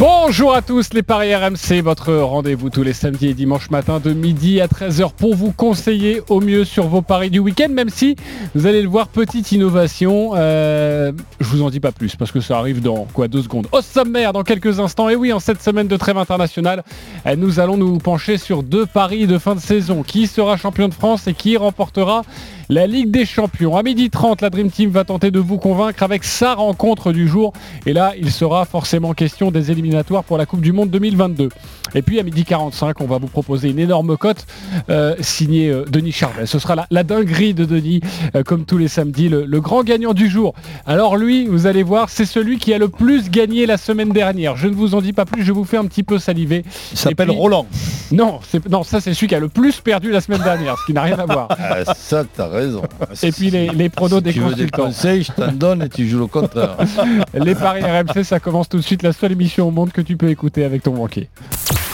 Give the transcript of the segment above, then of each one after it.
Bonjour à tous les Paris RMC, votre rendez-vous tous les samedis et dimanches matin de midi à 13h pour vous conseiller au mieux sur vos paris du week-end, même si vous allez le voir, petite innovation, euh, je vous en dis pas plus parce que ça arrive dans quoi deux secondes. Au sommaire dans quelques instants, et oui en cette semaine de trêve internationale, euh, nous allons nous pencher sur deux paris de fin de saison. Qui sera champion de France et qui remportera la Ligue des Champions? À midi 30, la Dream Team va tenter de vous convaincre avec sa rencontre du jour. Et là, il sera forcément question des éliminatoires pour la Coupe du Monde 2022. Et puis à midi 45, on va vous proposer une énorme cote euh, signée euh, Denis Charvet. Ce sera la, dinguerie de Denis, euh, comme tous les samedis, le, le, grand gagnant du jour. Alors lui, vous allez voir, c'est celui qui a le plus gagné la semaine dernière. Je ne vous en dis pas plus, je vous fais un petit peu saliver. Il s'appelle Roland. Non, non, ça c'est celui qui a le plus perdu la semaine dernière, ce qui n'a rien à voir. Ah, ça, t'as raison. Et puis les, les pronos si des tu veux des consultants. conseils, je t'en donne et tu joues le contraire. Les paris RMC, ça commence tout de suite, la seule émission au monde que tu peux écouter avec ton banquier.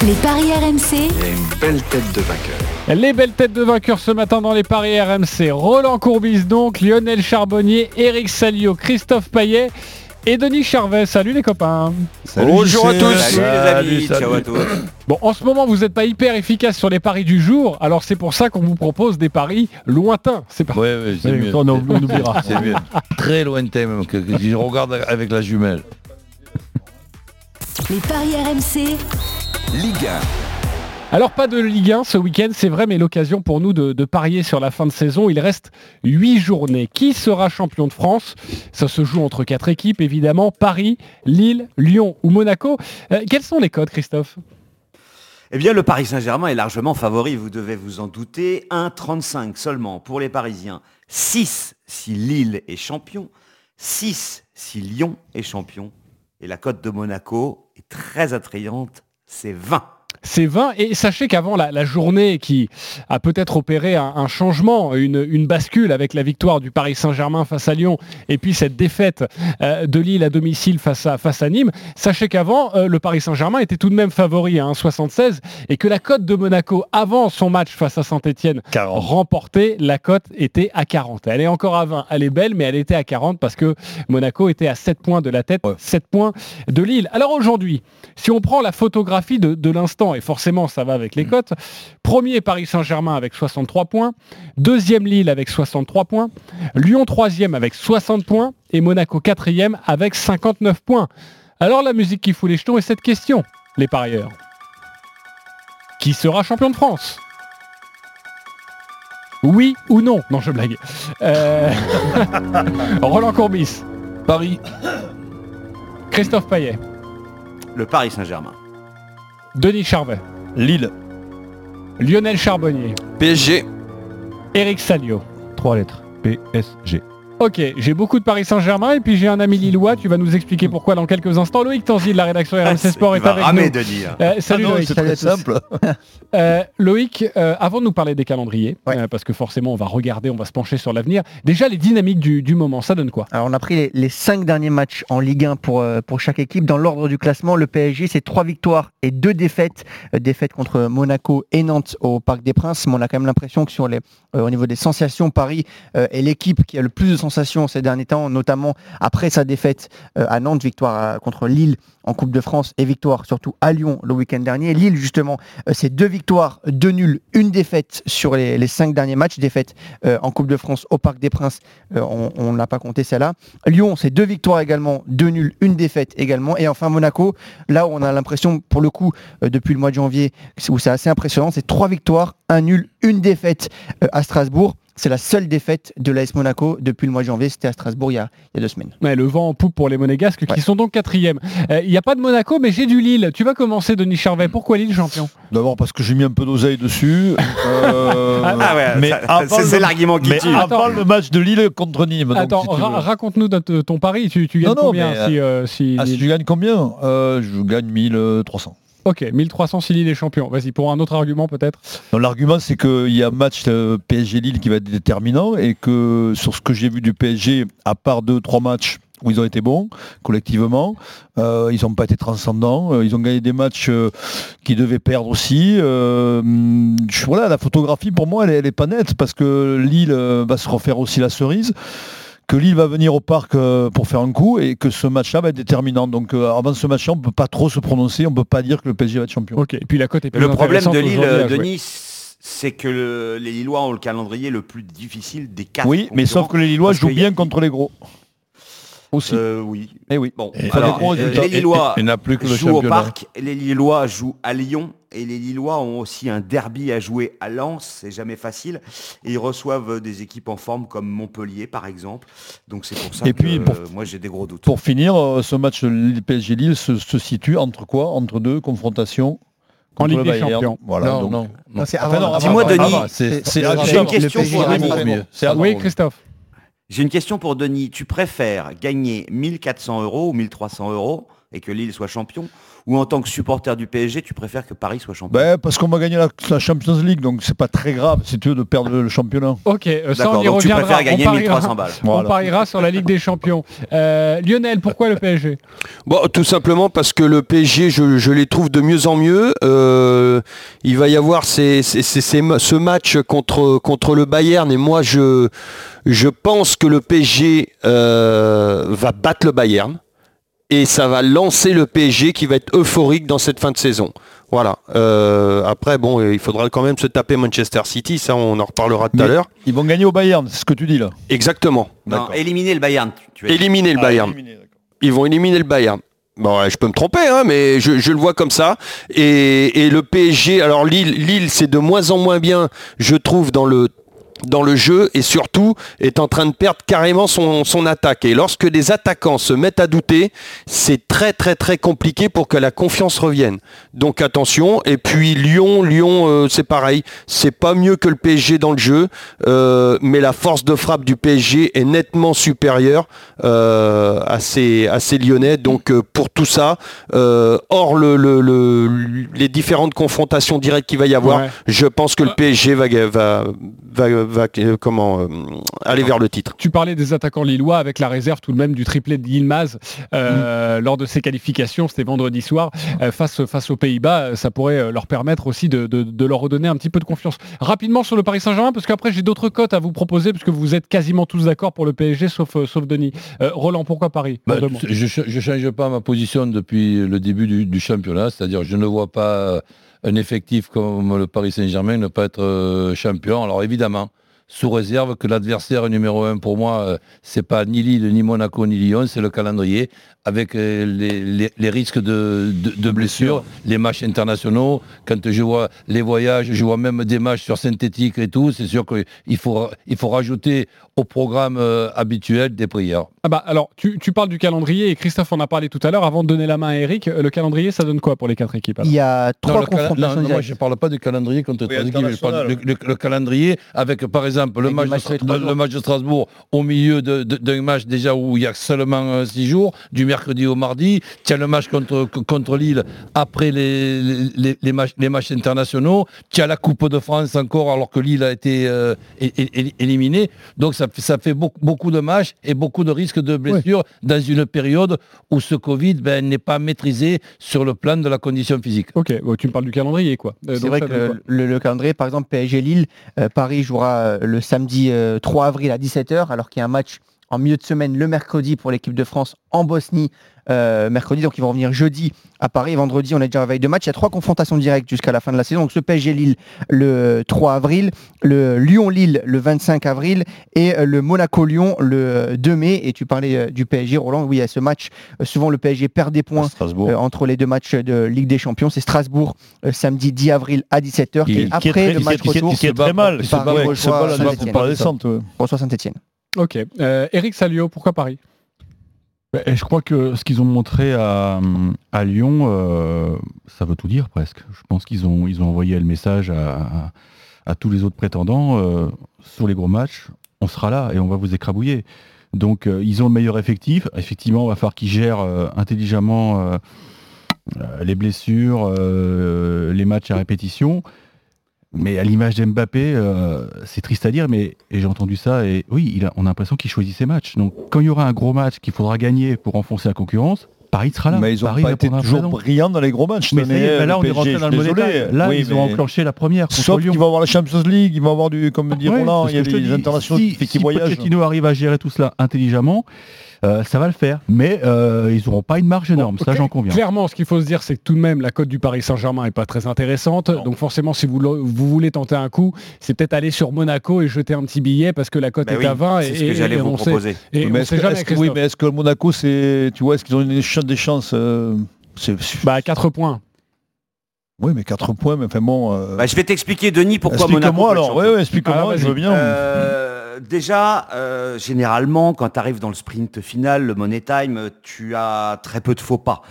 Les paris RMC, Il y a une belle tête de vainqueur. Les belles têtes de vainqueurs ce matin dans les paris RMC. Roland Courbis donc, Lionel Charbonnier, Eric Salio, Christophe Paillet et Denis Charvet. Salut les copains. Bonjour à tous. Salut les amis, ciao à tous. Bon, en ce moment, vous n'êtes pas hyper efficace sur les paris du jour, alors c'est pour ça qu'on vous propose des paris lointains. C'est pas Oui, oui, c'est Oui, mieux. on, on oubliera. C'est mieux. Très lointain même, que, que je regarde avec la jumelle. Les paris RMC, Ligue Alors pas de Ligue 1 ce week-end, c'est vrai, mais l'occasion pour nous de, de parier sur la fin de saison. Il reste 8 journées. Qui sera champion de France? Ça se joue entre quatre équipes, évidemment. Paris, Lille, Lyon ou Monaco. Euh, quels sont les codes, Christophe? Eh bien, le Paris Saint-Germain est largement favori, vous devez vous en douter. 1,35 seulement pour les Parisiens. 6 si Lille est champion. 6 si Lyon est champion. Et la cote de Monaco très attrayante, c'est 20. C'est 20 et sachez qu'avant la, la journée qui a peut-être opéré un, un changement, une, une bascule avec la victoire du Paris Saint-Germain face à Lyon et puis cette défaite euh, de Lille à domicile face à, face à Nîmes, sachez qu'avant euh, le Paris Saint-Germain était tout de même favori à 1,76 et que la cote de Monaco avant son match face à Saint-Etienne 40. remporté, la cote était à 40. Elle est encore à 20, elle est belle mais elle était à 40 parce que Monaco était à 7 points de la tête, Ouais. 7 points de Lille. Alors aujourd'hui, si on prend la photographie de, de l'instant, et forcément ça va avec les cotes, premier Paris Saint-Germain avec 63 points, deuxième Lille avec 63 points, Lyon troisième avec 60 points, et Monaco quatrième avec 59 points. Alors la musique qui fout les jetons est cette question, les parieurs. Qui sera champion de France? Oui ou non? Non, je blague. Euh, Roland Courbis, Paris, Christophe Paillet, Le Paris Saint-Germain. Denis Charvet, Lille, Lionel Charbonnier, PSG. Eric Salio. Trois lettres. PSG. Ok, j'ai beaucoup de Paris Saint-Germain et puis j'ai un ami lillois, tu vas nous expliquer pourquoi dans quelques instants. Loïc Tanzi de la rédaction RMC Sport Il est va avec ramer nous. Euh, salut Ah non, Loïc. c'est très simple. Euh, Loïc, euh, avant de nous parler des calendriers, Ouais. euh, parce que forcément on va regarder, on va se pencher sur l'avenir, déjà les dynamiques du, du moment, ça donne quoi? Alors on a pris les, les cinq derniers matchs en Ligue 1 pour, euh, pour chaque équipe. Dans l'ordre du classement, le PSG, c'est trois victoires et deux défaites. Euh, défaites contre Monaco et Nantes au Parc des Princes. Mais on a quand même l'impression que sur les, euh, au niveau des sensations, Paris euh, est l'équipe qui a le plus de ces derniers temps, notamment après sa défaite euh, à Nantes, victoire euh, contre Lille en Coupe de France et victoire surtout à Lyon le week-end dernier. Lille, justement, euh, c'est deux victoires, deux nuls, une défaite sur les, cinq derniers matchs. Défaite en Coupe de France au Parc des Princes, on n'a pas compté celle-là. Lyon, c'est deux victoires également, deux nuls, une défaite également. Et enfin Monaco, là où on a l'impression, pour le coup, depuis le mois de janvier, où c'est assez impressionnant, c'est trois victoires, un nul, une défaite à Strasbourg. C'est la seule défaite de l'AS Monaco depuis le mois de janvier. C'était à Strasbourg il y a, il y a deux semaines. Ouais, Le vent en poupe pour les Monégasques qui sont donc quatrième. Euh, Il n'y a pas de Monaco, mais j'ai du Lille. Tu vas commencer, Denis Charvet. Pourquoi Lille champion? D'abord parce que j'ai mis un peu d'oseille dessus. Euh, Ah ouais, mais c'est l'argument qui Mais tue. Avant le match de Lille contre Nîmes. donc, Attends, si tu ra- veux. raconte-nous ton pari. Tu, tu gagnes Non, non, combien mais, si, euh, si Ah, si Lille- je gagne combien? Euh, Je gagne 1300. Ok, 1300 si Lille est champion. Vas-y, pour un autre argument peut-être. L'argument, c'est qu'il y a un match euh, PSG-Lille qui va être déterminant et que sur ce que j'ai vu du PSG, à part deux, trois matchs où ils ont été bons collectivement. Euh, ils n'ont pas été transcendants. Euh, ils ont gagné des matchs qu'ils devaient perdre aussi. voilà, la photographie pour moi, elle, n'est pas nette parce que Lille va se refaire aussi la cerise que Lille va venir au parc pour faire un coup et que ce match-là va être déterminant. Donc avant ce match-là, on ne peut pas trop se prononcer, on ne peut pas dire que le PSG va être champion. Ok, et puis la cote est Le problème de Lille, Denis, c'est que les Lillois ont le calendrier le plus difficile des quatre. Oui, mais sauf que les Lillois jouent bien contre les gros. Aussi. Euh, oui. Et eh oui. Bon, les Lillois plus que jouent au parc, les Lillois jouent à Lyon et les Lillois ont aussi un derby à jouer à Lens, c'est jamais facile. Et ils reçoivent des équipes en forme comme Montpellier par exemple. Donc c'est pour ça et que puis, moi j'ai des gros doutes. Pour finir, euh, ce match PSG Lille se, situe entre quoi? Entre deux confrontations en Ligue des Champions. Voilà, non, non, non. Dis-moi Denis, c'est une question pour Denis. Oui Christophe. J'ai une question pour Denis. Tu préfères gagner 1400 euros ou 1300 euros et que Lille soit champion? Ou en tant que supporter du PSG, tu préfères que Paris soit champion ben, Parce qu'on va gagner la, Champions League, donc c'est pas très grave si tu veux de perdre le championnat. Ok, euh, ça on y donc tu préfères gagner 1300 balles. On pariera sur la Ligue des Champions. Euh, Lionel, pourquoi le PSG Bon, tout simplement parce que le PSG, je, les trouve de mieux en mieux. Euh, il va y avoir ce match contre, contre le Bayern et moi je, je pense que le PSG va battre le Bayern et ça va lancer le PSG qui va être euphorique dans cette fin de saison. Voilà. Euh, après, bon, il faudra quand même se taper Manchester City, ça on en reparlera tout à l'heure. Ils vont gagner au Bayern, c'est ce que tu dis là. Exactement. Non, éliminer le Bayern. Tu éliminer le ah, Bayern. ils vont éliminer le Bayern. Bon, je peux me tromper, hein, mais je, le vois comme ça. Et, et le PSG, alors Lille, Lille c'est de moins en moins bien, je trouve, dans le dans le jeu et surtout est en train de perdre carrément son, son, attaque. Et lorsque les attaquants se mettent à douter, c'est très très très compliqué pour que la confiance revienne. Donc attention. Et puis Lyon, Lyon euh, c'est pareil. C'est pas mieux que le PSG dans le jeu, euh, mais la force de frappe du PSG est nettement supérieure euh, à, ces, à ces Lyonnais. Donc pour tout ça, hors le, le, les différentes confrontations directes qu'il va y avoir, je pense que le PSG va, va, va va comment euh, aller vers le titre. Tu parlais des attaquants lillois avec la réserve tout de même du triplé de Yilmaz euh, mm. lors de ses qualifications, c'était vendredi soir, euh, face, face aux Pays-Bas, ça pourrait leur permettre aussi de, leur redonner un petit peu de confiance. Rapidement sur le Paris Saint-Germain, parce qu'après j'ai d'autres cotes à vous proposer, puisque vous êtes quasiment tous d'accord pour le PSG, sauf, sauf Denis. Roland, pourquoi Paris? Bah, Je ne change pas ma position depuis le début du, du championnat, c'est-à-dire je ne vois pas un effectif comme le Paris Saint-Germain ne pas être champion. Alors évidemment, sous réserve que l'adversaire numéro un pour moi, euh, c'est pas ni Lille, ni Monaco, ni Lyon, c'est le calendrier, avec euh, les, risques de, blessures, les matchs internationaux. Quand je vois les voyages, je vois même des matchs sur synthétique et tout, c'est sûr qu'il faut, il faut rajouter au programme euh, habituel des prières. Ah bah alors, tu, parles du calendrier et Christophe en a parlé tout à l'heure. Avant de donner la main à Eric, le calendrier, ça donne quoi pour les quatre équipes Il y a trois confrontations. moi, je ne parle pas du calendrier contre oui, le, calendrier avec, par exemple, exemple, le match, de, le match, de, Strasbourg au milieu d'un match déjà où il y a seulement 6 euh, jours, du mercredi au mardi, tu as le match contre, contre Lille après les, les, les, matchs, les matchs internationaux, tu as la Coupe de France encore alors que Lille a été euh, éliminé. Donc ça, ça fait beaucoup, beaucoup, de matchs et beaucoup de risques de blessures dans une période où ce Covid ben, n'est pas maîtrisé sur le plan de la condition physique. Ok, tu me parles du calendrier quoi. Euh, C'est vrai que le, calendrier, par exemple, PSG Lille, Paris jouera le samedi 3 euh, avril à 17h, alors qu'il y a un match en milieu de semaine le mercredi pour l'équipe de France en Bosnie euh, mercredi. Donc ils vont revenir jeudi à Paris. Vendredi, on est déjà à veille de match. Il y a trois confrontations directes jusqu'à la fin de la saison. Donc ce PSG Lille le 3 avril, le Lyon-Lille le 25 avril et euh, le Monaco-Lyon le 2 mai. Et tu parlais du PSG, Roland. Oui, a ce match. souvent le PSG perd des points entre les deux matchs de Ligue des Champions. C'est Strasbourg samedi 10 avril à 17h. et après le match retour, qui est très mal. Paris reçoit Saint-Etienne. Ok. Euh, Eric Salio, pourquoi Paris? Bah, je crois que ce qu'ils ont montré à, Lyon, euh, ça veut tout dire presque. Je pense qu'ils ont, ils ont envoyé le message à, tous les autres prétendants euh, sur les gros matchs. On sera là et on va vous écrabouiller. Donc ils ont le meilleur effectif. Effectivement, on va falloir qu'ils gèrent intelligemment les blessures, les matchs à répétition. Mais à l'image d'Mbappé, euh, c'est triste à dire, mais j'ai entendu ça et oui, il a, on a l'impression qu'il choisit ses matchs. Donc quand il y aura un gros match qu'il faudra gagner pour enfoncer la concurrence, Paris sera là. Mais ils ont Paris pas été toujours brillants dans les gros matchs. Mais, là, on est rentré dans le monnaie. Là, ils ont enclenché la première. Sauf qu'ils vont avoir la Champions League, ils vont avoir du, comme dit Roland, il y a des internationaux qui, qui voyagent. Si Pochettino arrive à gérer tout cela intelligemment, euh, ça va le faire. Mais euh, ils n'auront pas une marge énorme, ça j'en conviens. Clairement, ce qu'il faut se dire, c'est que tout de même, la cote du Paris Saint-Germain n'est pas très intéressante. Donc forcément, si vous, vous voulez tenter un coup, c'est peut-être aller sur Monaco et jeter un petit billet parce que la cote bah est à 20. C'est ce que j'allais vous proposer. et mais est-ce que, oui, mais est-ce que Monaco, c'est, tu vois, est-ce qu'ils ont une, des chances euh, Bah 4 points. Oui, mais 4 points, mais enfin bon. Bah, je vais t'expliquer, Denis, pourquoi Monaco. Explique-moi alors. Oui, explique-moi, ah, je veux bien déjà, euh, généralement, quand tu arrives dans le sprint final, le Money Time, tu as très peu de faux pas.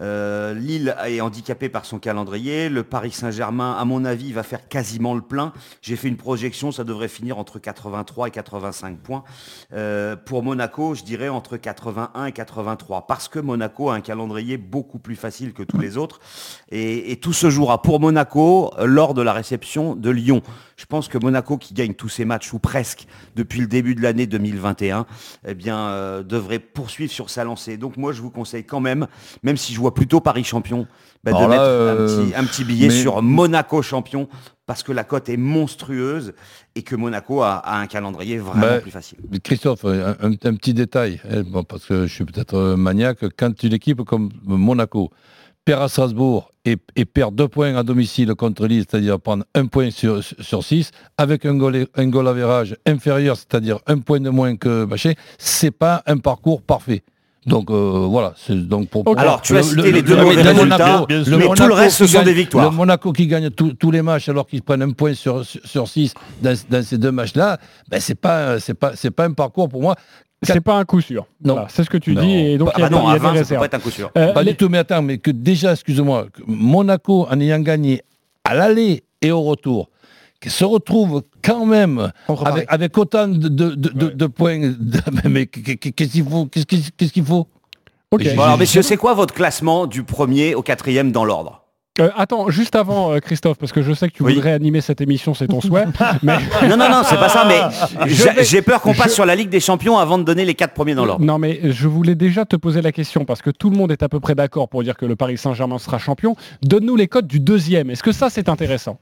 Euh, Lille est handicapé par son calendrier. Le Paris Saint-Germain, à mon avis, va faire quasiment le plein. J'ai fait une projection, ça devrait finir entre 83 et 85 points. Euh, pour Monaco, je dirais entre 81 et 83, parce que Monaco a un calendrier beaucoup plus facile que tous les autres. Et, et tout se jouera pour Monaco lors de la réception de Lyon. Je pense que Monaco, qui gagne tous ses matchs, ou presque, depuis le début de l'année 2021, eh bien, euh, devrait poursuivre sur sa lancée. Donc moi, je vous conseille quand même, même si je vois plutôt Paris champion, bah, de mettre euh, un, petit, billet sur Monaco champion, parce que la cote est monstrueuse et que Monaco a, un calendrier vraiment bah, plus facile. Christophe, un, petit détail, hein, parce que je suis peut-être maniaque, quand une équipe comme Monaco perd à Strasbourg et, perd deux points à domicile contre Lille, c'est-à-dire prendre un point sur, sur six, avec un goal, un goal average inférieur, c'est-à-dire un point de moins que Bachet, c'est pas un parcours parfait. Donc euh, voilà, c'est donc pour, Alors tu as cité les deux mauvais résultats, mais tout le reste ce sont des victoires. Le Monaco qui gagne tous les matchs alors qu'ils prennent un point sur sur six dans, dans ces deux matchs-là, ben c'est pas c'est pas c'est pas un parcours pour moi c'est pas un coup sûr. Non. c'est ce que tu dis. Et donc, il y a, non, y a des réserves. Pas être un coup sûr. Euh, pas du tout, mais attends, mais que déjà, excuse-moi, Monaco, en ayant gagné à l'aller et au retour, qui se retrouve quand même avec, avec, autant de, de, de, de points. mais qu'est-ce qu'il faut Qu'est-ce qu'il faut? Ok. Bon, alors, messieurs, c'est quoi votre classement du premier au quatrième dans l'ordre? Euh, attends, juste avant, euh, Christophe, parce que je sais que tu voudrais animer cette émission, c'est ton souhait. mais... Non, non, non, c'est pas ça, mais j'ai peur qu'on passe sur la Ligue des Champions avant de donner les quatre premiers dans l'ordre. Non, mais je voulais déjà te poser la question, parce que tout le monde est à peu près d'accord pour dire que le Paris Saint-Germain sera champion. Donne-nous les codes du deuxième. Est-ce que ça, c'est intéressant?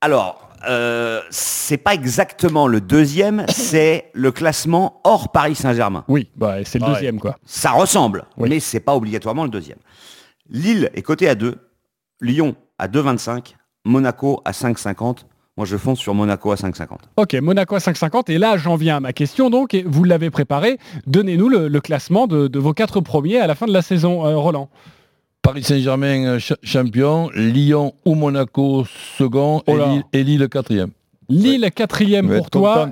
Alors, euh, c'est pas exactement le deuxième, c'est le classement hors Paris Saint-Germain. Oui, bah, c'est le deuxième, quoi. Ça ressemble, mais c'est pas obligatoirement le deuxième. Lille est coté à 2, Lyon à 2,25, Monaco à 5,50. Moi, je fonce sur Monaco à 5,50. Ok, Monaco à 5,50. Et là, j'en viens à ma question. Donc, vous l'avez préparé. Donnez-nous le, classement de, vos quatre premiers à la fin de la saison, euh, Roland. Paris Saint-Germain euh, champion, Lyon ou Monaco second et, Lille, et Lille quatrième. Lille quatrième pour toi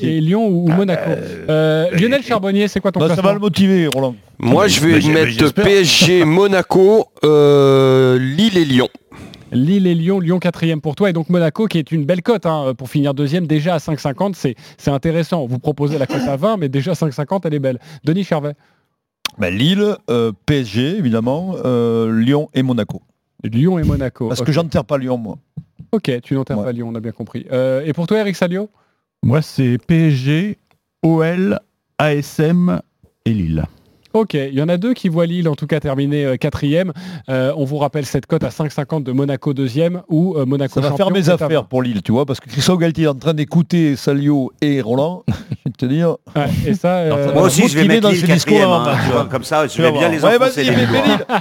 et, Lyon ou Monaco. Euh, Lionel Charbonnier, c'est quoi ton bah, classement Ça va le motiver, Roland. Moi, je vais mettre PSG, Monaco, euh, Lille et Lyon. Lille et Lyon, Lyon quatrième pour toi et donc Monaco qui est une belle cote hein, pour finir deuxième déjà à 5,50 c'est intéressant. Vous proposez la cote à 20 mais déjà 5,50 elle est belle. Denis Charvet. Ben, Lille, euh, PSG évidemment, Lyon et Monaco. Lyon et Monaco. Parce que j'enterre pas Lyon moi. Ok, tu n'enterres pas Lyon, on a bien compris. Euh, et pour toi, Eric Salio? Moi, c'est PSG, OL, ASM et Lille. Ok, il y en a deux qui voient Lille en tout cas terminer euh, quatrième. Euh, on vous rappelle cette cote à 5,50 de Monaco deuxième ou euh, Monaco Ça va faire mes affaires pour Lille, tu vois, parce que Christophe Galtier est en train d'écouter Salio et Roland. je vais te dire. et ça, moi aussi je vais mettre Lille quatrième, hein, comme ça, je vais bien les enfoncer. Ouais,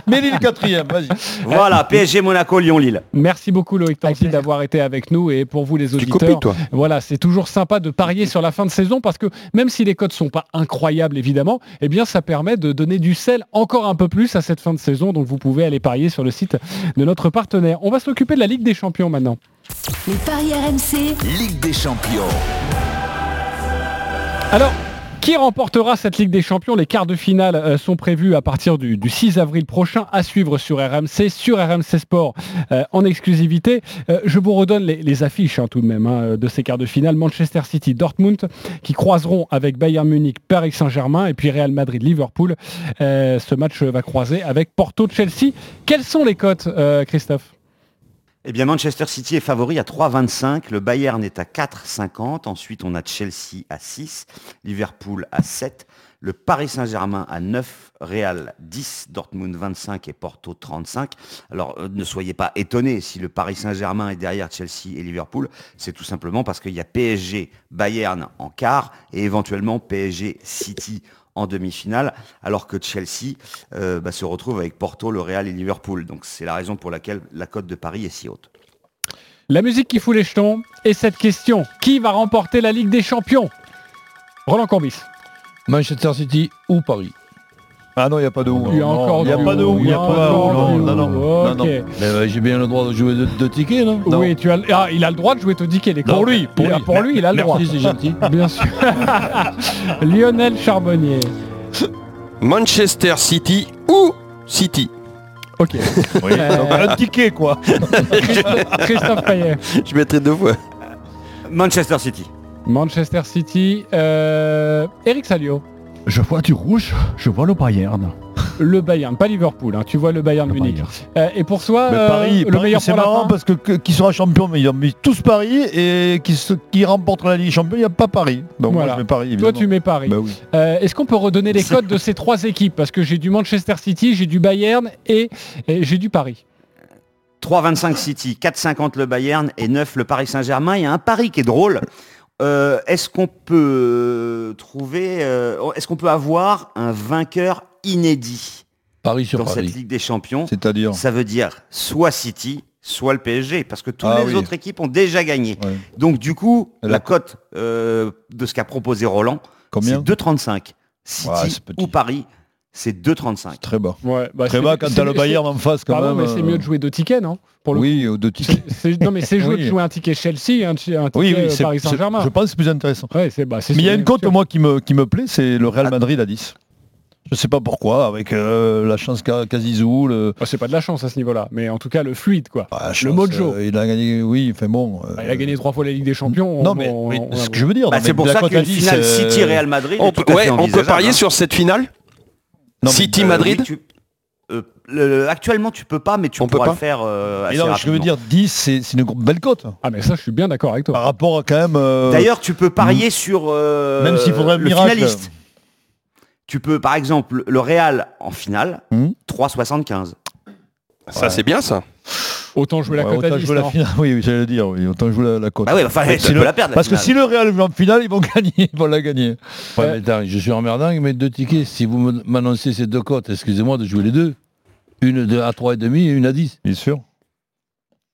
mais, Lille, quatrième, vas-y. Voilà, PSG, Monaco, Lyon, Lille. Merci beaucoup Loïc Tanti d'avoir été avec nous et pour vous les auditeurs. toi. Voilà, c'est toujours sympa de parier sur la fin de saison parce que même si les cotes sont pas incroyables évidemment, eh bien ça permet de donner du sel encore un peu plus à cette fin de saison. Donc vous pouvez aller parier sur le site de notre partenaire. On va s'occuper de la Ligue des Champions maintenant. Les paris RMC. Ligue des Champions. Alors, qui remportera cette Ligue des Champions? Les quarts de finale euh, sont prévus à partir du, 6 avril prochain à suivre sur RMC, sur RMC Sport euh, en exclusivité. Euh, je vous redonne les, affiches hein, tout de même hein, de ces quarts de finale. Manchester City, Dortmund qui croiseront avec Bayern Munich, Paris Saint-Germain et puis Real Madrid, Liverpool. ce match va croiser avec Porto, Chelsea. Quelles sont les cotes, Christophe? Eh bien, Manchester City est favori à 3,25. Le Bayern est à 4,50. Ensuite, on a Chelsea à 6. Liverpool à 7. Le Paris Saint-Germain à 9. Real 10. Dortmund 25 et Porto 35. Alors, euh, ne soyez pas étonnés si le Paris Saint-Germain est derrière Chelsea et Liverpool. C'est tout simplement parce qu'il y a PSG Bayern en quart et éventuellement PSG City en demi-finale, alors que Chelsea euh, bah, se retrouve avec Porto, le Real et Liverpool. Donc c'est la raison pour laquelle la cote de Paris est si haute. La musique qui fout les jetons et cette question qui va remporter la Ligue des Champions? Roland Corbis. Manchester City ou Paris? Ah non, il n'y a pas de où. Il n'y a, encore a pas de où. Il n'y a pas de où. Non, non, non. Mais euh, j'ai bien le droit de jouer de, tickets, non, Oui, tu as, ah, il a le droit de jouer de tickets. Pour lui, pour, lui, pour lui, il a le droit. c'est gentil. Bien sûr. Lionel Charbonnier. Manchester City ou City? Ok. Oui, un ticket, quoi. Christophe Payet. Je mettrai deux fois. Manchester City. Manchester City. Euh, Eric Salio. Je vois du rouge, je vois le Bayern. Le Bayern, pas Liverpool, hein. tu vois le Bayern Munich. Euh, et pour soi, euh, Paris, le meilleur c'est marrant parce que, qui sera champion, mais ils ont mis tous Paris et qui, qui remporte la Ligue champion, il n'y a pas Paris. Donc moi je mets Paris. Toi tu mets Paris. Bah euh, est-ce qu'on peut redonner les codes de ces trois équipes? Parce que j'ai du Manchester City, j'ai du Bayern et, j'ai du Paris. 3,25 City, 4,50 le Bayern et 9 le Paris Saint-Germain. Il y a un pari qui est drôle. Euh, est-ce qu'on peut trouver, euh, est-ce qu'on peut avoir un vainqueur inédit Paris sur dans cette Ligue des Champions? C'est-à-dire? Ça veut dire soit City, soit le PSG, parce que toutes ah les autres équipes ont déjà gagné. Donc du coup, la, cote euh, de ce qu'a proposé Roland, c'est 2,35. City ou Paris, c'est 2,35. Très bas. Ouais, bah, très bas quand tu as le Bayern en face quand même. mais c'est mieux de jouer deux tickets, non pour le Oui, deux tickets. non, mais c'est jouer, de jouer un ticket Chelsea, un, un ticket oui, oui, Paris Saint-Germain. Je pense que c'est plus intéressant. Ouais, bah, mais il y a une cote, moi, qui me, qui me plaît, c'est le Real Madrid à 10. Je sais pas pourquoi, avec euh, la chance qu'a Kazizou. Le... Bah, c'est pas de la chance à ce niveau-là, mais en tout cas le fluide, quoi. Bah, le mojo. Euh, il a gagné, oui, fait bon. Bah, il a gagné trois fois la Ligue des Champions. Non, mais, ce que je veux dire. c'est pour ça qu'une finale City-Real Madrid. On, peut, on peut parier hein. sur cette finale City euh, Madrid euh, actuellement, tu peux pas, mais tu pourras le faire euh, assez Je veux dire, 10, c'est une belle cote. Ah, mais ça, je suis bien d'accord avec toi. Par rapport à quand même... D'ailleurs, tu peux parier hmm. sur même s'il faudrait le finaliste. Tu peux, par exemple, le Real en finale, 3,75. Hmm. Ça, c'est bien, ça. Autant jouer la cote à 10, la finale, oui, j'allais dire, oui, autant jouer la, cote. Ah oui, enfin, si la perdre, parce que si le Real joue en finale, ils vont gagner, ils vont la gagner. Ouais, je suis emmerdant, mais deux tickets. Si vous m'annoncez ces deux cotes, excusez-moi de jouer les deux. Une à 3,5 et une à 10. Bien sûr.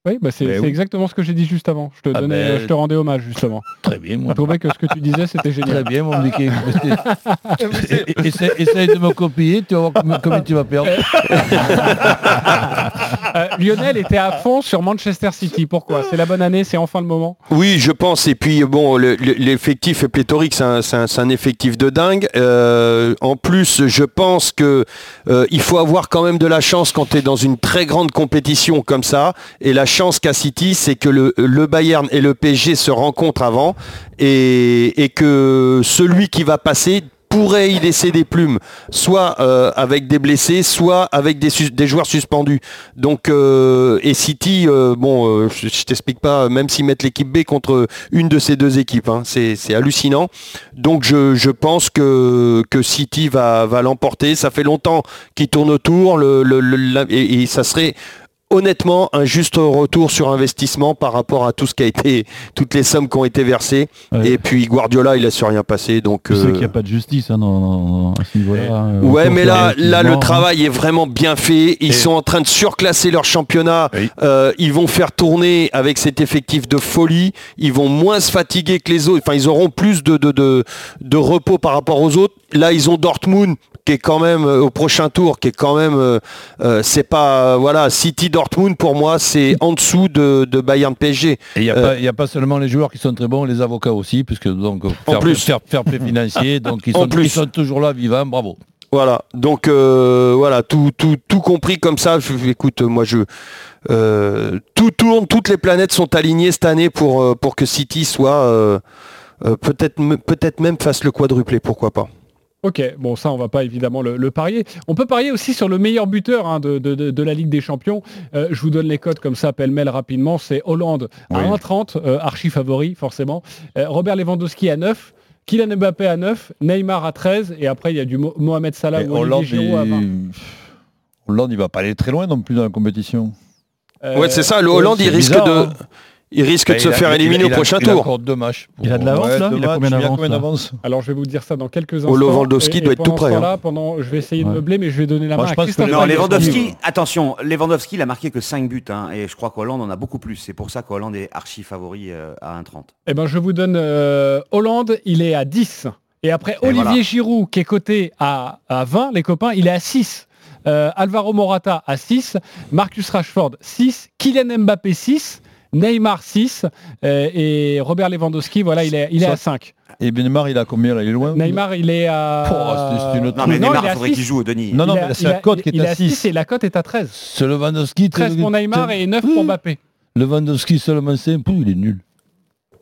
Oui, bah c'est exactement ce que j'ai dit juste avant. Je te, ah donnais, ben, je te rendais hommage justement. Très bien. Moi. Je trouvais que ce que tu disais c'était génial. Très bien mon Mickey. essaye, de me copier, tu vas voir comment tu vas perdre. Euh, Lionel était à fond sur Manchester City. Pourquoi? C'est la bonne année, c'est enfin le moment? Oui, je pense. Et puis bon, l'effectif est pléthorique, c'est un, effectif de dingue. Euh, en plus, je pense que euh, il faut avoir quand même de la chance quand tu es dans une très grande compétition comme ça. Et la chance qu'a City, c'est que le, Bayern et le PSG se rencontrent avant et, que celui qui va passer pourrait y laisser des plumes, soit euh, avec des blessés, soit avec des, joueurs suspendus. Donc euh, et City, euh, bon, je, t'explique pas, même s'ils mettent l'équipe B contre une de ces deux équipes, hein, c'est hallucinant. Donc je, pense que, que City va, va l'emporter. Ça fait longtemps qu'il tourne autour, le, et ça serait honnêtement un juste retour sur investissement par rapport à tout ce qui a été, toutes les sommes qui ont été versées. Et puis Guardiola, il a su rien passer. Donc, c'est qu'il n'y a pas de justice hein, à ce niveau-là. Hein. ouais, mais là, là, le travail est vraiment bien fait. Ils sont en train de surclasser leur championnat. Euh, ils vont faire tourner avec cet effectif de folie. Ils vont moins se fatiguer que les autres. Enfin, ils auront plus de, de, de, de repos par rapport aux autres. Là, ils ont Dortmund qui est quand même euh, au prochain tour, qui est quand même, euh, euh, c'est pas, voilà, City Dortmund pour moi, c'est en dessous de, Bayern PSG. il n'y a, pas seulement les joueurs qui sont très bons, les avocats aussi, puisque donc faire, en plus. faire, faire financier, donc ils sont, ils sont toujours là, vivants, bravo. Voilà, donc voilà, tout, tout, tout compris comme ça. Je, écoute, moi je tout tourne, toutes les planètes sont alignées cette année pour, pour que City soit peut-être peut-être même fasse le quadruplé, pourquoi pas. Ok, bon ça on va pas évidemment le, parier. On peut parier aussi sur le meilleur buteur hein, de, la Ligue des Champions. Euh, je vous donne les codes comme ça, pêle-mêle rapidement. C'est Hollande à 1,30, euh, archi favori forcément. Euh, Robert Lewandowski à 9. Kylian Mbappé à 9, Neymar à 13 et après il y a du Mohamed Salah ou Hollande, Giroud à 20. Hollande il va pas aller très loin non plus dans la compétition. ouais c'est ça, le Hollande il risque de... Hein. Il risque de bah, se faire éliminer au prochain tour. deux matchs. Il a de l'avance là Il a combien d'avance Alors je vais vous dire ça dans quelques instants. Lewandowski doit être tout prêt. Hein. pendant, je vais essayer de meubler, mais je vais donner la main à Christophe. Non, Lewandowski, attention, Lewandowski, il a marqué que 5 buts, hein, et je crois qu'Hollande en a beaucoup plus. C'est pour ça qu'Hollande est archi favori euh, à 1,30. Eh ben, je vous donne euh, Hollande, il est à 10. Et après, Olivier Giroud, qui est coté à, 20, les copains, il est à 6. Euh, Alvaro Morata à 6, Marcus Rashford 6, Kylian Mbappé 6, Neymar 6 euh, et Robert Lewandowski, voilà, il est, il est à 5. Et Neymar, il a combien là Il est loin Neymar, il est à. Oh, une autre non, mais Neymar, il faudrait qu'il joue, Denis. Non, non, c'est la cote qui est à 6. et la cote est à 13. C'est Lewandowski. 13 pour Neymar et 9 pour Mbappé. Lewandowski seulement 5 il est nul.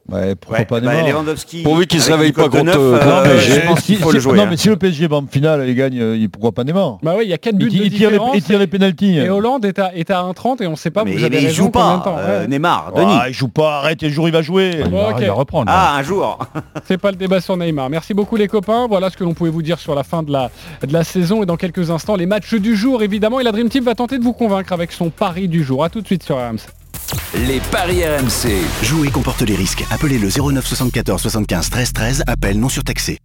Ouais, pourquoi pas bah, Lewandowski, Pourvu qu'il se réveille pas contre le euh, PSG, je pense qu'il faut le jouer. Non, mais si le PSG va en finale, il gagne, euh, pourquoi pas Neymar Bah oui, il y a 4 buts il, de il tire, les, il tire les pénalties. Et Hollande est à, est à 1,30 et on ne sait pas. Mais, vous avez mais il joue pas. Euh, Neymar, Denis. il joue pas. Arrête, un jour il va jouer. Il, va, reprendre. Ah, un jour. C'est pas le débat sur Neymar. Merci beaucoup les copains. Voilà ce que l'on pouvait vous dire sur la fin de la, de la saison et dans quelques instants les matchs du jour évidemment. Et la Dream Team va tenter de vous convaincre avec son pari du jour. A tout de suite sur RMC. Les paris RMC. Jouer comporte les risques. Appelez le 09 74 75 13 13. Appel non surtaxé.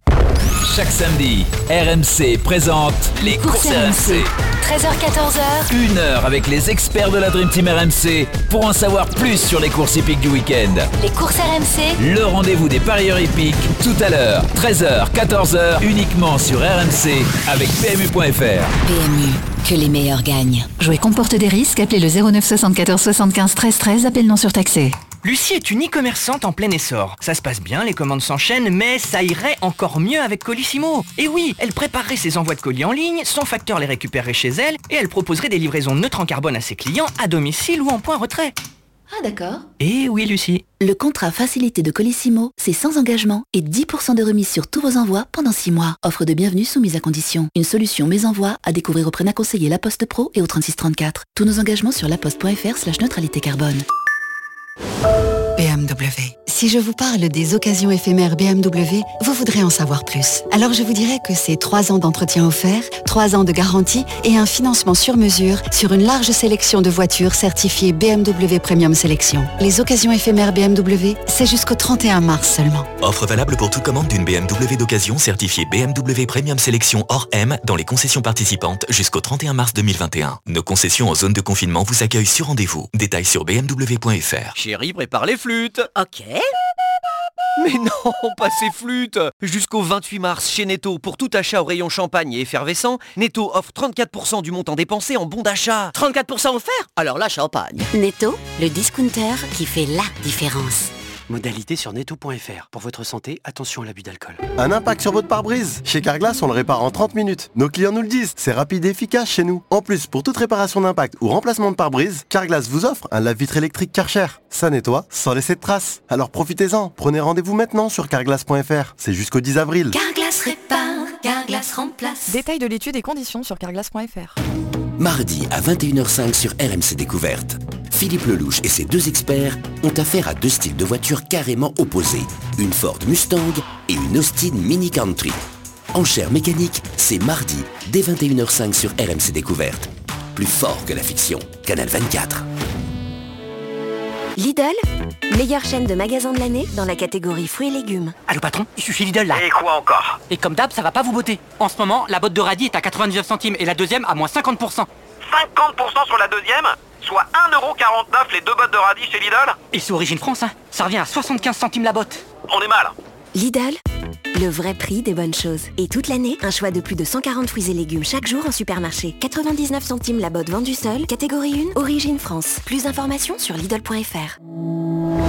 Chaque samedi, RMC présente les courses, RMC. 13h14h. Une heure avec les experts de la Dream Team RMC pour en savoir plus sur les courses hippiques du week-end. Les courses RMC. Le rendez-vous des parieurs hippiques tout à l'heure, 13h, 14h, uniquement sur RMC avec PMU.fr. PMU, que les meilleurs gagnent. Jouer comporte des risques. Appelez le 09 74 75 13 13. Appel non surtaxé. Lucie est une e-commerçante en plein essor. Ça se passe bien, les commandes s'enchaînent, mais ça irait encore mieux avec Colissimo. Et oui, elle préparerait ses envois de colis en ligne, son facteur les récupérerait chez elle, et elle proposerait des livraisons neutres en carbone à ses clients, à domicile ou en point retrait. Ah d'accord. Et oui Lucie. Le contrat facilité de Colissimo, c'est sans engagement et 10% de remise sur tous vos envois pendant 6 mois. Offre de bienvenue soumise à condition. Une solution mes envois à découvrir auprès d'un conseiller La Poste Pro et au 3634. Tous nos engagements sur laposte.fr slash neutralité carbone. Bye. BMW. Si je vous parle des occasions éphémères BMW, vous voudrez en savoir plus. Alors je vous dirais que c'est 3 ans d'entretien offert, 3 ans de garantie et un financement sur mesure sur une large sélection de voitures certifiées BMW Premium Sélection. Les occasions éphémères BMW, c'est jusqu'au 31 mars seulement. Offre valable pour toute commande d'une BMW d'occasion certifiée BMW Premium Sélection hors M dans les concessions participantes jusqu'au 31 mars 2021. Nos concessions en zone de confinement vous accueillent sur rendez-vous. Détails sur bmw.fr. Chérie, prépare les flûtes. Ok. Mais non, pas ces flûtes Jusqu'au 28 mars chez Netto, pour tout achat au rayon champagne et effervescent, Netto offre 34% du montant dépensé en bon d'achat. 34% offert Alors la champagne Netto, le discounter qui fait la différence. Modalité sur netto.fr. Pour votre santé, attention à l'abus d'alcool. Un impact sur votre pare-brise? Chez Carglass, on le répare en 30 minutes. Nos clients nous le disent, c'est rapide et efficace chez nous. En plus, pour toute réparation d'impact ou remplacement de pare-brise, Carglass vous offre un lave-vitre électrique Karcher. Ça nettoie sans laisser de traces. Alors profitez-en. Prenez rendez-vous maintenant sur carglass.fr. C'est jusqu'au 10 avril. Carglass répare, Carglass remplace. Détail de l'étude et conditions sur carglass.fr. Mardi à 21h05 sur RMC Découverte. Philippe Lelouch et ses deux experts ont affaire à deux styles de voitures carrément opposés. Une Ford Mustang et une Austin Mini Country. Enchère mécanique, c'est mardi, dès 21h05 sur RMC Découverte. Plus fort que la fiction. Canal 24. Lidl, meilleure chaîne de magasins de l'année dans la catégorie fruits et légumes. Allô patron, il suffit Lidl là. Et quoi encore? Et comme d'hab, ça va pas vous botter. En ce moment, la botte de radis est à 99 centimes et la deuxième à moins 50%. 50% sur la deuxième? Soit 1,49€ les deux bottes de radis chez Lidl Et c'est Origine France, hein Ça revient à 75 centimes la botte. On est mal. Lidl, le vrai prix des bonnes choses. Et toute l'année, un choix de plus de 140 fruits et légumes chaque jour en supermarché. 99 centimes la botte vendue seule, catégorie 1, Origine France. Plus d'informations sur Lidl.fr.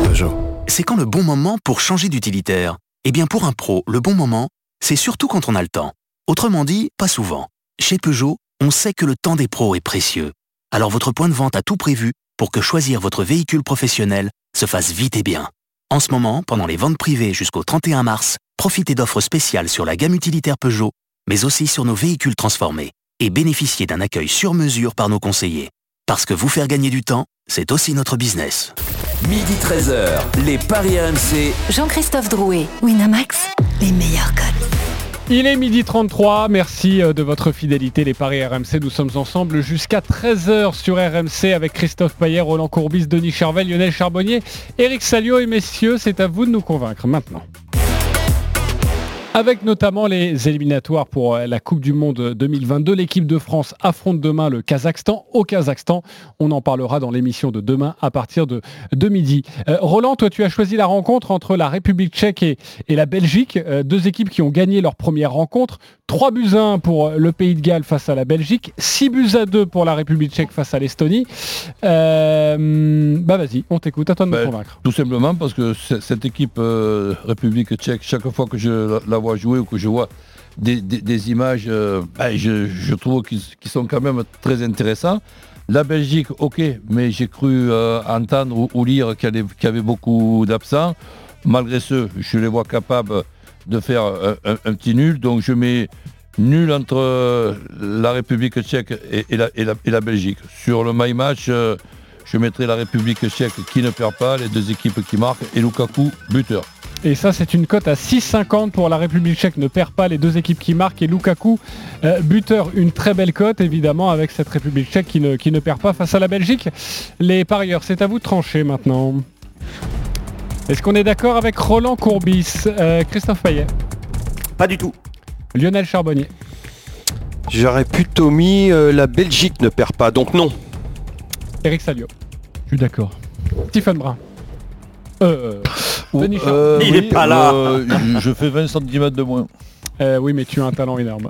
Peugeot. C'est quand le bon moment pour changer d'utilitaire Eh bien pour un pro, le bon moment, c'est surtout quand on a le temps. Autrement dit, pas souvent. Chez Peugeot, on sait que le temps des pros est précieux. Alors votre point de vente a tout prévu pour que choisir votre véhicule professionnel se fasse vite et bien. En ce moment, pendant les ventes privées jusqu'au 31 mars, profitez d'offres spéciales sur la gamme utilitaire Peugeot, mais aussi sur nos véhicules transformés et bénéficier d'un accueil sur mesure par nos conseillers. Parce que vous faire gagner du temps, c'est aussi notre business. Midi 13h, les Paris RMC. Jean-Christophe Drouet, Winamax, les meilleurs. Il est midi 33, merci euh, de votre fidélité les Paris RMC. Nous sommes ensemble jusqu'à 13h sur RMC avec Christophe Paillet, Roland Courbis, Denis Charvel, Lionel Charbonnier, Eric Salio et messieurs, c'est à vous de nous convaincre maintenant. Avec notamment les éliminatoires pour euh, la Coupe du Monde 2022, l'équipe de France affronte demain le Kazakhstan au Kazakhstan. On en parlera dans l'émission de demain à partir de, de midi. Euh, Roland, toi tu as choisi la rencontre entre la République tchèque et, la Belgique, euh, deux équipes qui ont gagné leur première rencontre. 3 buts à 1 pour le Pays de Galles face à la Belgique, 6 buts à 2 pour la République tchèque face à l'Estonie. bah vas-y, on t'écoute, à toi de me ben, convaincre. Tout simplement parce que cette équipe République tchèque, chaque fois que je la vois jouer ou que je vois des, images, euh, ben, je, trouve qu'ils sont quand même très intéressants. La Belgique, ok, mais j'ai cru euh, entendre ou, lire qu'il y, avait beaucoup d'absents. Malgré ce, je les vois capables de faire un, petit nul. Donc je mets nul entre euh, la République tchèque et, la, et, la, Belgique. Sur le my match, je mettrai la République tchèque qui ne perd pas, les deux équipes qui marquent et Lukaku buteur. Et ça, c'est une cote à 6,50 pour la République tchèque. Ne perd pas les deux équipes qui marquent. Et Lukaku, euh, buteur, une très belle cote, évidemment, avec cette République tchèque qui ne, qui ne perd pas face à la Belgique. Les parieurs, c'est à vous de trancher maintenant. Est-ce qu'on est d'accord avec Roland Courbis euh, Christophe Payet? Pas du tout. Lionel Charbonnier J'aurais plutôt mis euh, la Belgique ne perd pas, donc non. Eric Salio. Je suis d'accord. Stephen Brun. Euh, euh, il n'est pas là. Euh, je fais 20 cm de moins. Euh, oui, mais tu as un talent énorme.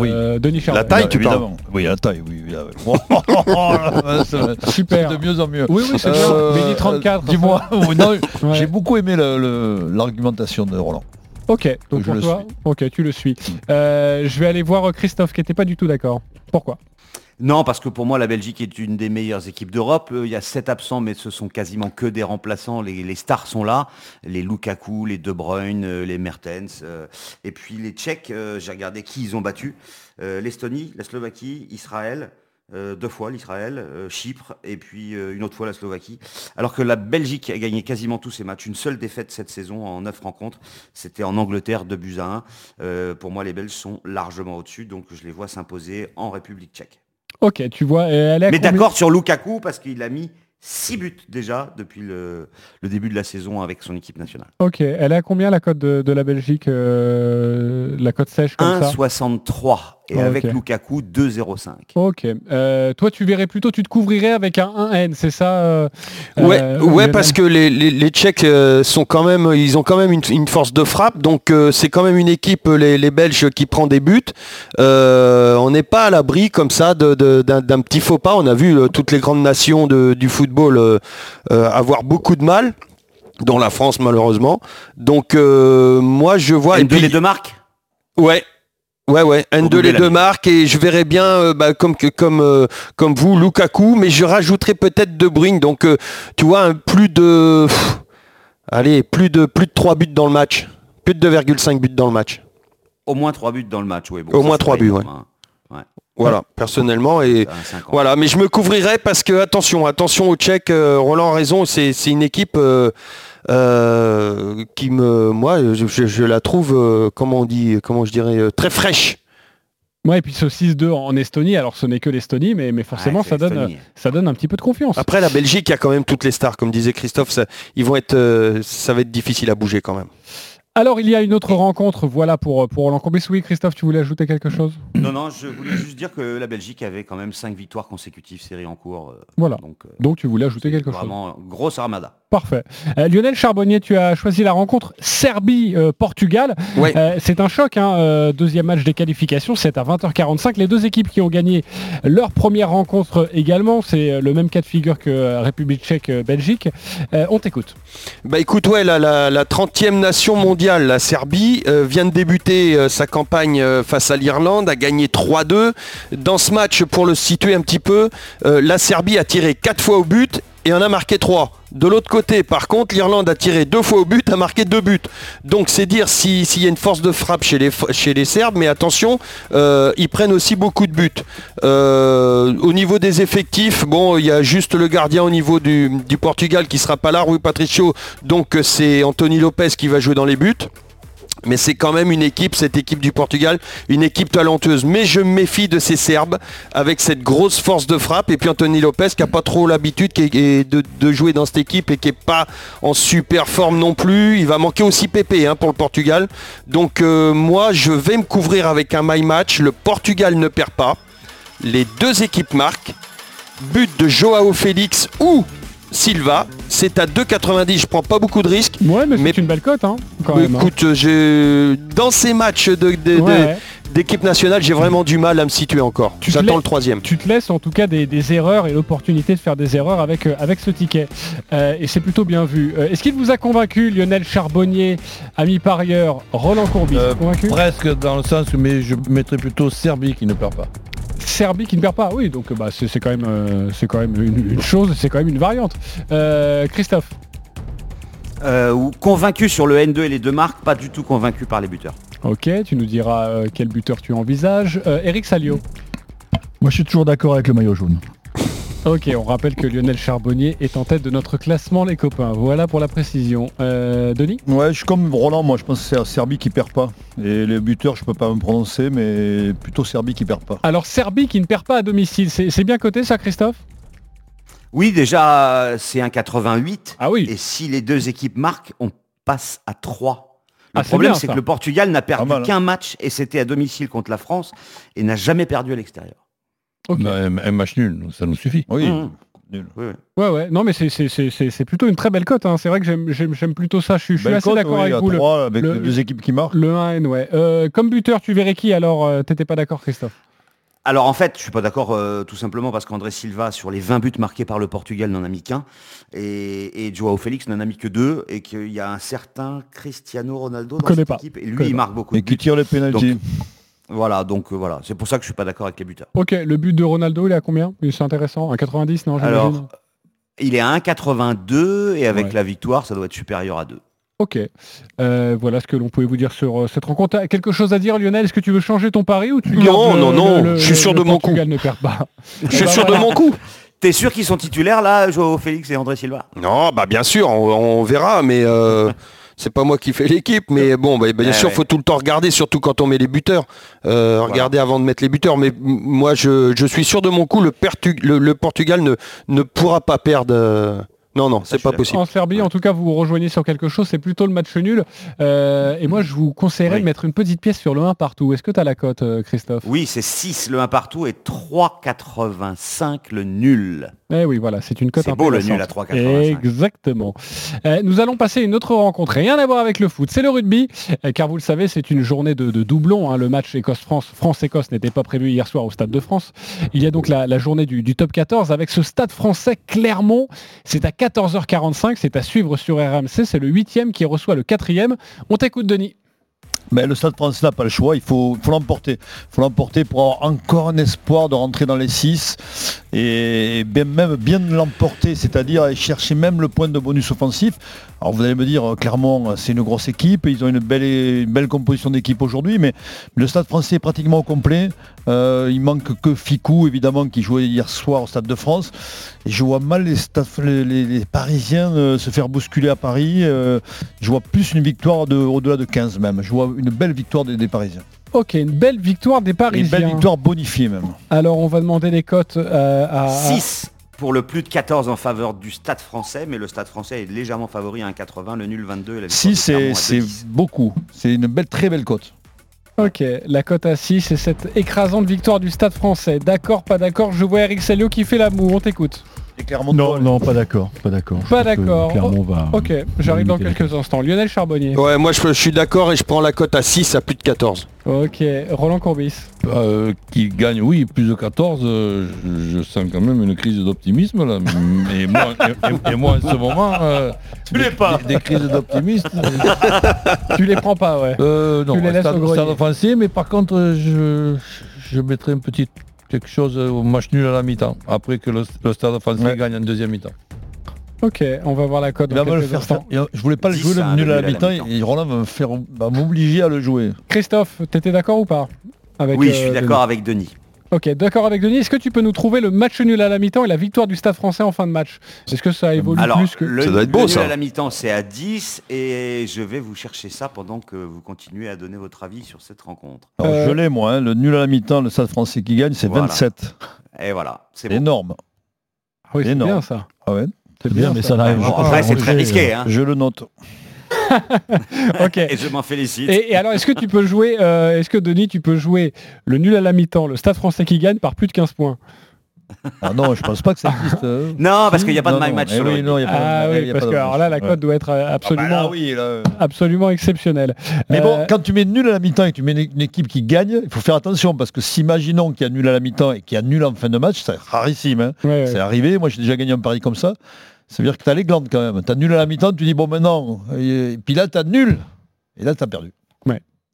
oui. Denis La taille, tu parles Oui, la taille, oui. Super. De mieux en mieux. Oui, oui, c'est bien. 34. Dis-moi. J'ai beaucoup aimé l'argumentation de Roland. Ok, donc pour toi, ok, tu le suis. je vais aller voir Christophe qui n'était pas du tout d'accord. Pourquoi? Non, parce que pour moi, la Belgique est une des meilleures équipes d'Europe. Euh, il y a sept absents, mais ce sont quasiment que des remplaçants. Les, stars sont là. Les Lukaku, les De Bruyne, euh, les Mertens. Euh, et puis les Tchèques, j'ai regardé qui ils ont battu. L'Estonie, la Slovaquie, Israël. deux fois l'Israël, Chypre et puis une autre fois la Slovaquie. Alors que la Belgique a gagné quasiment tous ses matchs. Une seule défaite cette saison en neuf rencontres. C'était en Angleterre, 2 buts à 1. pour moi, les Belges sont largement au-dessus, donc je les vois s'imposer en République tchèque. Ok, tu vois. Mais d'accord sur Lukaku parce qu'il a mis 6 buts déjà depuis le, début de la saison avec son équipe nationale. Ok, elle est à combien la cote de, la Belgique euh, La cote sèche comme 1,63 et avec Lukaku 2,05. Ok. Euh, toi, tu verrais plutôt, tu te couvrirais avec un 1N, c'est ça euh, Ouais, euh, ouais parce que les, les, Tchèques sont quand même, ils ont quand même une, force de frappe, donc c'est quand même une équipe, les, Belges, qui prend des buts. on n'est pas à l'abri comme ça d'un petit faux pas. On a vu toutes les grandes nations du football avoir beaucoup de mal dont la France malheureusement. Donc moi je vois... Et, puis, les deux marques? Ouais, Ouais, ouais, un de les deux marques et je verrais bien euh, bah, comme, comme, euh, comme vous, Lukaku, mais je rajouterais peut-être De Bruyne. Donc, euh, tu vois, un plus de... allez, plus de, plus de 3 buts dans le match. Plus de 2,5 buts dans le match. Au moins 3 buts dans le match, oui. Au moins 3 buts, ouais. Hein. Voilà, personnellement. Et voilà, mais je me couvrirais parce que, attention, attention aux Tchèques, Roland a raison, c'est une équipe... Euh, qui me, moi, je, la trouve, euh, comment on dit, comment je dirais, euh, très fraîche. Ouais, et puis ce 6-2 en Estonie, alors ce n'est que l'Estonie, mais, mais forcément ça, donne, ça donne un petit peu de confiance. Après la Belgique, il y a quand même toutes les stars, comme disait Christophe, ça, ils vont être, ça va être difficile à bouger quand même. Alors, il y a une autre rencontre, voilà, pour, pour Roland Courbis. Oui, Christophe, tu voulais ajouter quelque chose? Non, non, je voulais juste dire que la Belgique avait quand même 5 victoires consécutives, série en cours. voilà. Donc, donc, tu voulais ajouter quelque chose Vraiment, grosse armada. Parfait. Euh, Lionel Charbonnier, tu as choisi la rencontre Serbie-Portugal. Euh, c'est un choc, hein, euh, deuxième match des qualifications, c'est à 20h45. Les deux équipes qui ont gagné leur première rencontre également, c'est le même cas de figure que République tchèque-Belgique. on t'écoute. Bah écoute, ouais, la, la, 30e nation mondiale, la Serbie, vient de débuter sa campagne face à l'Irlande, a gagné 3-2. Dans ce match, pour le situer un petit peu, la Serbie a tiré 4 fois au but et en a marqué 3. De l'autre côté, par contre, l'Irlande a tiré deux fois au but, a marqué deux buts. Donc c'est dire s'il y a une force de frappe chez les, Serbes, mais attention, euh, ils prennent aussi beaucoup de buts. Euh, au niveau des effectifs, bon, il y a juste le gardien au niveau du, Portugal qui sera pas là, Rui Patricio, donc c'est Anthony Lopez qui va jouer dans les buts. Mais c'est quand même une équipe, cette équipe du Portugal, une équipe talentueuse. Mais je me méfie de ces Serbes avec cette grosse force de frappe. Et puis Anthony Lopez qui n'a pas trop l'habitude de, jouer dans cette équipe et qui n'est pas en super forme non plus. Il va manquer aussi Pépé hein, pour le Portugal. Donc euh, moi, je vais me couvrir avec un my match. Le Portugal ne perd pas. Les deux équipes marquent. But de Joao Félix ou Silva. C'est à 2,90. Je prends pas beaucoup de risques. Ouais, mais, c'est une belle cote. Hein, hein. écoute, dans ces matchs de, d'équipe nationale, j'ai vraiment du mal à me situer encore. J'attends le troisième. Tu te laisses en tout cas des, erreurs et l'opportunité de faire des erreurs avec, euh, avec ce ticket. Euh, et c'est plutôt bien vu. Euh, est-ce qu'il vous a convaincu, Lionel Charbonnier, ami parieur, Roland Courbis? Presque dans le sens, mais je mettrais plutôt Serbie qui ne perd pas. Serbie qui ne perd pas, oui, donc bah, c'est quand même, euh, c'est quand même une, chose, c'est quand même une variante. Euh, Christophe euh, Convaincu sur le N2 et les deux marques, pas du tout convaincu par les buteurs. Ok, tu nous diras quel buteur tu envisages. Eric Salio Moi je suis toujours d'accord avec le maillot jaune. Ok, on rappelle que Lionel Charbonnier est en tête de notre classement, les copains. Voilà pour la précision. Euh, Denis Ouais, je suis comme Roland, moi je pense que c'est Serbie qui perd pas. Et les buteurs, je peux pas me prononcer, mais plutôt Serbie qui perd pas. Alors Serbie qui ne perd pas à domicile, c'est bien coté ça, Christophe? Oui, déjà, c'est un 88. Ah oui. Et si les deux équipes marquent, on passe à 3. Le ah, problème, c'est que le Portugal n'a perdu hein. qu'un match et c'était à domicile contre la France et n'a jamais perdu à l'extérieur. Bah, un, match nul, ça nous suffit. Oui. Mmh. Ouais, ouais. Non, mais c'est plutôt une très belle cote. Hein. C'est vrai que j'aime plutôt ça. Je suis, assez d'accord avec vous. avec les deux équipes qui marquent. Le 1N, ouais. Euh, comme buteur, tu verrais qui alors euh, T'étais pas d'accord, Christophe? Alors en fait, je suis pas d'accord euh, tout simplement parce qu'André Silva, sur les 20 buts marqués par le Portugal, n'en a mis qu'un. Et, et Joao Félix n'en a mis que deux. Et qu'il y a un certain Cristiano Ronaldo dans cette équipe. Et lui, il marque beaucoup. Et qui tire les pénalties? Voilà, donc euh, voilà, c'est pour ça que je suis pas d'accord avec les buteurs. Ok, le but de Ronaldo, il est à combien? C'est intéressant, un 90 non Alors, il est à 1,82 et avec la victoire, ça doit être supérieur à 2. Ok, euh, voilà ce que l'on pouvait vous dire sur euh, cette rencontre. Quelque chose à dire Lionel? Est-ce que tu veux changer ton pari ou tu Non, non, non, je suis sûr de mon coup. ne perd pas. je suis sûr de mon coup. T'es sûr qu'ils sont titulaires là, Joao Félix et André Silva? Non, bah bien sûr, on, verra, mais c'est pas moi qui fais l'équipe, mais bon, bah, bien sûr, il faut tout le temps regarder, surtout quand on met les buteurs. Euh, regarder avant de mettre les buteurs. Mais moi, je, suis sûr de mon coup, le, le, Portugal ne, ne pourra pas perdre. Euh, non, non, c'est pas possible. En Serbie, en tout cas, vous vous rejoignez sur quelque chose, c'est plutôt le match nul. Euh, et moi, je vous conseillerais de mettre une petite pièce sur le 1 partout. Est-ce que tu as la cote, Christophe? Oui, c'est 6 le 1 partout et 3,85 le nul. Eh oui, voilà, c'est une cote C'est beau le nul à 3,85. Exactement. Euh, nous allons passer une autre rencontre, rien à voir avec le foot, c'est le rugby, euh, car vous le savez, c'est une journée de, doublon. Hein. Le match Écosse-France, France-Écosse n'était pas prévu hier soir au Stade de France. Il y a donc la, journée du, du, top 14 avec ce Stade français Clermont. C'est à 14h45, c'est à suivre sur RMC, c'est le huitième qui reçoit le quatrième. On t'écoute Denis. Mais le Stade français n'a pas le choix, il faut, l'emporter. Il faut l'emporter pour avoir encore un espoir de rentrer dans les 6 et même bien l'emporter, c'est-à-dire chercher même le point de bonus offensif. Alors vous allez me dire, clairement, c'est une grosse équipe, ils ont une belle, belle composition d'équipe aujourd'hui, mais le Stade français est pratiquement au complet. Euh, il manque que Ficou, évidemment, qui jouait hier soir au Stade de France. Je vois mal les, Parisiens euh, se faire bousculer à Paris. Euh, je vois plus une victoire de, au-delà de 15 même. Une belle victoire des, Parisiens. Ok, une belle victoire des Parisiens. Une belle victoire bonifiée même. Alors on va demander les cotes à... 6 pour le plus de 14 en faveur du Stade français, mais le Stade français est légèrement favori à 1,80, le nul 22 et la Si, c'est beaucoup. C'est une belle, très belle cote. Ok, la cote à 6 et cette écrasante victoire du Stade français. D'accord, pas d'accord, je vois Eric Salio qui fait l'amour, on t'écoute. Non, non, pas d'accord, pas d'accord. Pas d'accord. ok, j'arrive dans quelques instants. Lionel Charbonnier. Ouais, moi je, suis d'accord et je prends la cote à 6 à plus de 14. Ok, Roland Courbis. Euh, qui gagne, oui, plus de 14, euh, je, sens quand même une crise d'optimisme là. et, moi, et, moi, en ce moment, euh, tu les pas. Des, crises d'optimisme. tu les prends pas, ouais. non, tu les laisses stade, mais par contre, je, je mettrai une petite quelque chose au match nul à la mi-temps, après que le, Stade français gagne en deuxième mi-temps. Ok, on va voir la cote. dans quelques instants. Je voulais pas le 10 jouer le nul à la mi-temps et Roland va me faire va m'obliger à le jouer. Christophe, t'étais d'accord ou pas avec, Oui, euh, je suis Denis d'accord avec Denis. Ok, d'accord avec Denis. Est-ce que tu peux nous trouver le match nul à la mi-temps et la victoire du Stade français en fin de match? Est-ce que ça évolue Alors, plus que... le, Ça doit être le beau, nul ça. à la mi-temps, c'est à 10 et je vais vous chercher ça pendant que vous continuez à donner votre avis sur cette rencontre. Alors, Euh, Je l'ai moi, hein, le nul à la mi-temps, le Stade français qui gagne, c'est Voilà. 27. Et voilà, c'est bon. énorme. Ah oui, c'est énorme. bien ça. Ah ouais, C'est bien, mais ça Bon, n'arrive après, c'est très risqué. Hein. je le note. Ok. Et je m'en félicite. Et, et alors, est-ce que tu peux jouer, euh, est-ce que Denis, tu peux jouer le nul à la mi-temps, le Stade français qui gagne par plus de 15 points? Ah non, je pense pas que ça existe. euh. Non, parce qu'il n'y a pas de my match eh sur le oui, non, il y a pas de- Ah y oui, a parce pas que alors là, la cote doit être euh, Ah bah absolument, là, oui, là. absolument exceptionnelle. Mais Euh, bon, quand tu mets nul à la mi-temps et que tu mets une équipe qui gagne, il faut faire attention parce que si imaginons qu'il y a nul à la mi-temps et qu'il y a nul en fin de match, c'est rarissime. hein. ouais, ouais. C'est arrivé, moi j'ai déjà gagné un pari comme ça. Ça veut dire que tu as les glandes quand même. Tu nul à la mi-temps, tu dis bon maintenant, et, puis là tu nul. Et là tu as perdu.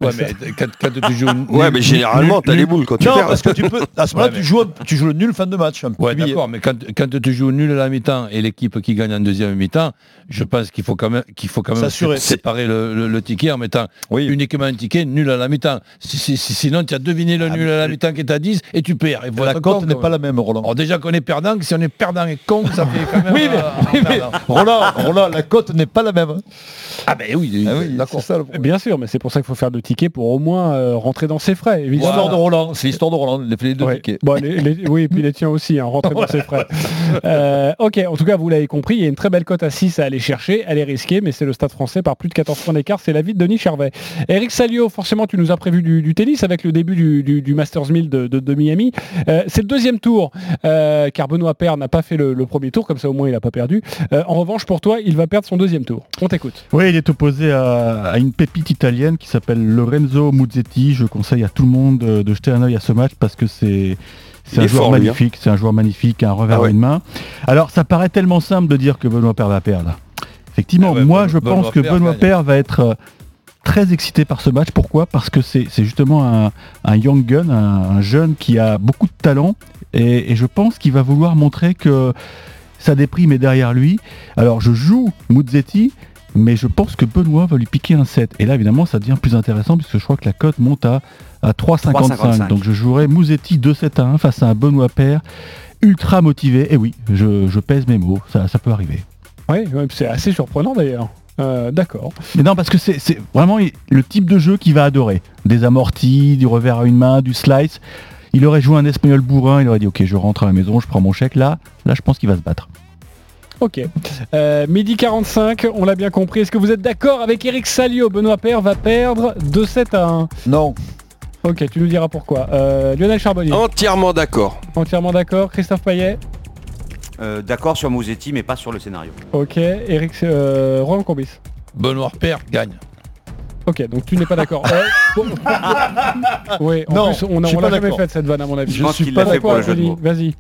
Ouais, mais quand, quand tu joues Ouais, mais généralement, t'as les boules quand tu Non, perds. parce que tu peux. À ce moment-là, Ouais, tu, mais- joues, tu joues le nul fin de match. un Ouais, d'accord, mais quand, quand tu joues nul à la mi-temps et l'équipe qui gagne en deuxième mi-temps, je pense qu'il faut quand même, qu'il faut quand même séparer le, le- le ticket en mettant Oui. uniquement un ticket nul à la mi-temps. Si, si- si- sinon, tu as deviné le Ah, nul à la mi-temps qui est à 10 et tu perds. Il faut La cote n'est pas la même, Roland. Alors déjà qu'on est perdant, si on est perdant et con, ça fait quand même... Oui, mais- euh, mais-. Roland, Roland, la cote n'est pas la même. Ah ben oui, Ah oui, d'accord. Bien sûr, mais c'est pour ça qu'il faut faire deux tickets pour au moins euh, rentrer dans ses frais. évidemment. L'histoire de Roland, c'est l'histoire de Roland, les deux Ouais. tickets. Bon, les- les- oui, et puis les tiens aussi, hein, rentrer dans ses frais. Euh, ok, en tout cas, vous l'avez compris, il y a une très belle cote à 6 à aller chercher. Elle est risquée, mais c'est le stade français par plus de 14 points d'écart. C'est l'avis de Denis Charvet. Eric Salio, forcément, tu nous as prévu du, du tennis avec le début du, du- du Masters 1000 de, de- de Miami. Euh, c'est le deuxième tour, euh, car Benoît Paire n'a pas fait le, le premier tour, comme ça au moins il n'a pas perdu. Euh, en revanche, pour toi, il va perdre son deuxième tour. On t'écoute. Oui, il est opposé à, à une pépite italienne qui s'appelle Lorenzo Muzzetti. Je conseille à tout le monde de, de jeter un œil à ce match parce que c'est un joueur fort, lui, hein. magnifique, c'est un joueur magnifique, un revers Ah ouais. à une main. Alors ça paraît tellement simple de dire que Benoît Paire va perdre. Effectivement, Ah ouais, moi je pense que Benoît. Paire va être euh, très excité par ce match. Pourquoi? Parce que c'est c'est justement un, un young gun, un, un jeune qui a beaucoup de talent et, et je pense qu'il va vouloir montrer que sa déprime est derrière lui. Alors je joue Muzzetti, mais je pense que Benoît va lui piquer un 7. Et là, évidemment, ça devient plus intéressant puisque je crois que la cote monte à, à 3,55. 3,55. Donc je jouerai Muzzetti 2-7 à 1 face à un Benoît Paire ultra motivé. Et oui, je, je pèse mes mots, ça, ça peut arriver. Oui, ouais, c'est assez surprenant d'ailleurs. Euh, D'accord. Mais non, parce que c'est c'est vraiment le type de jeu qu'il va adorer. Des amortis, du revers à une main, du slice. Il aurait joué un espagnol bourrin, il aurait dit ok, je rentre à la maison, je prends mon chèque. Là, là, je pense qu'il va se battre. Ok. Euh, midi 45, on l'a bien compris. Est-ce que vous êtes d'accord avec Eric Salio? Benoît Paire va perdre 2-7 à 1. Non. Ok, tu nous diras pourquoi. Euh, Lionel Charbonnier, Entièrement d'accord. entièrement d'accord. Christophe Payet Euh, D'accord sur Mouzetti, mais pas sur le scénario. Ok. Eric euh, Roland Courbis Benoît Père gagne. Ok, donc tu n'es pas d'accord. Euh, bon, oui, en Non, plus, on je a- suis on pas l'a jamais d'accord. fait cette vanne à mon avis. Je pense qu'il pas de Denis. Vas-y.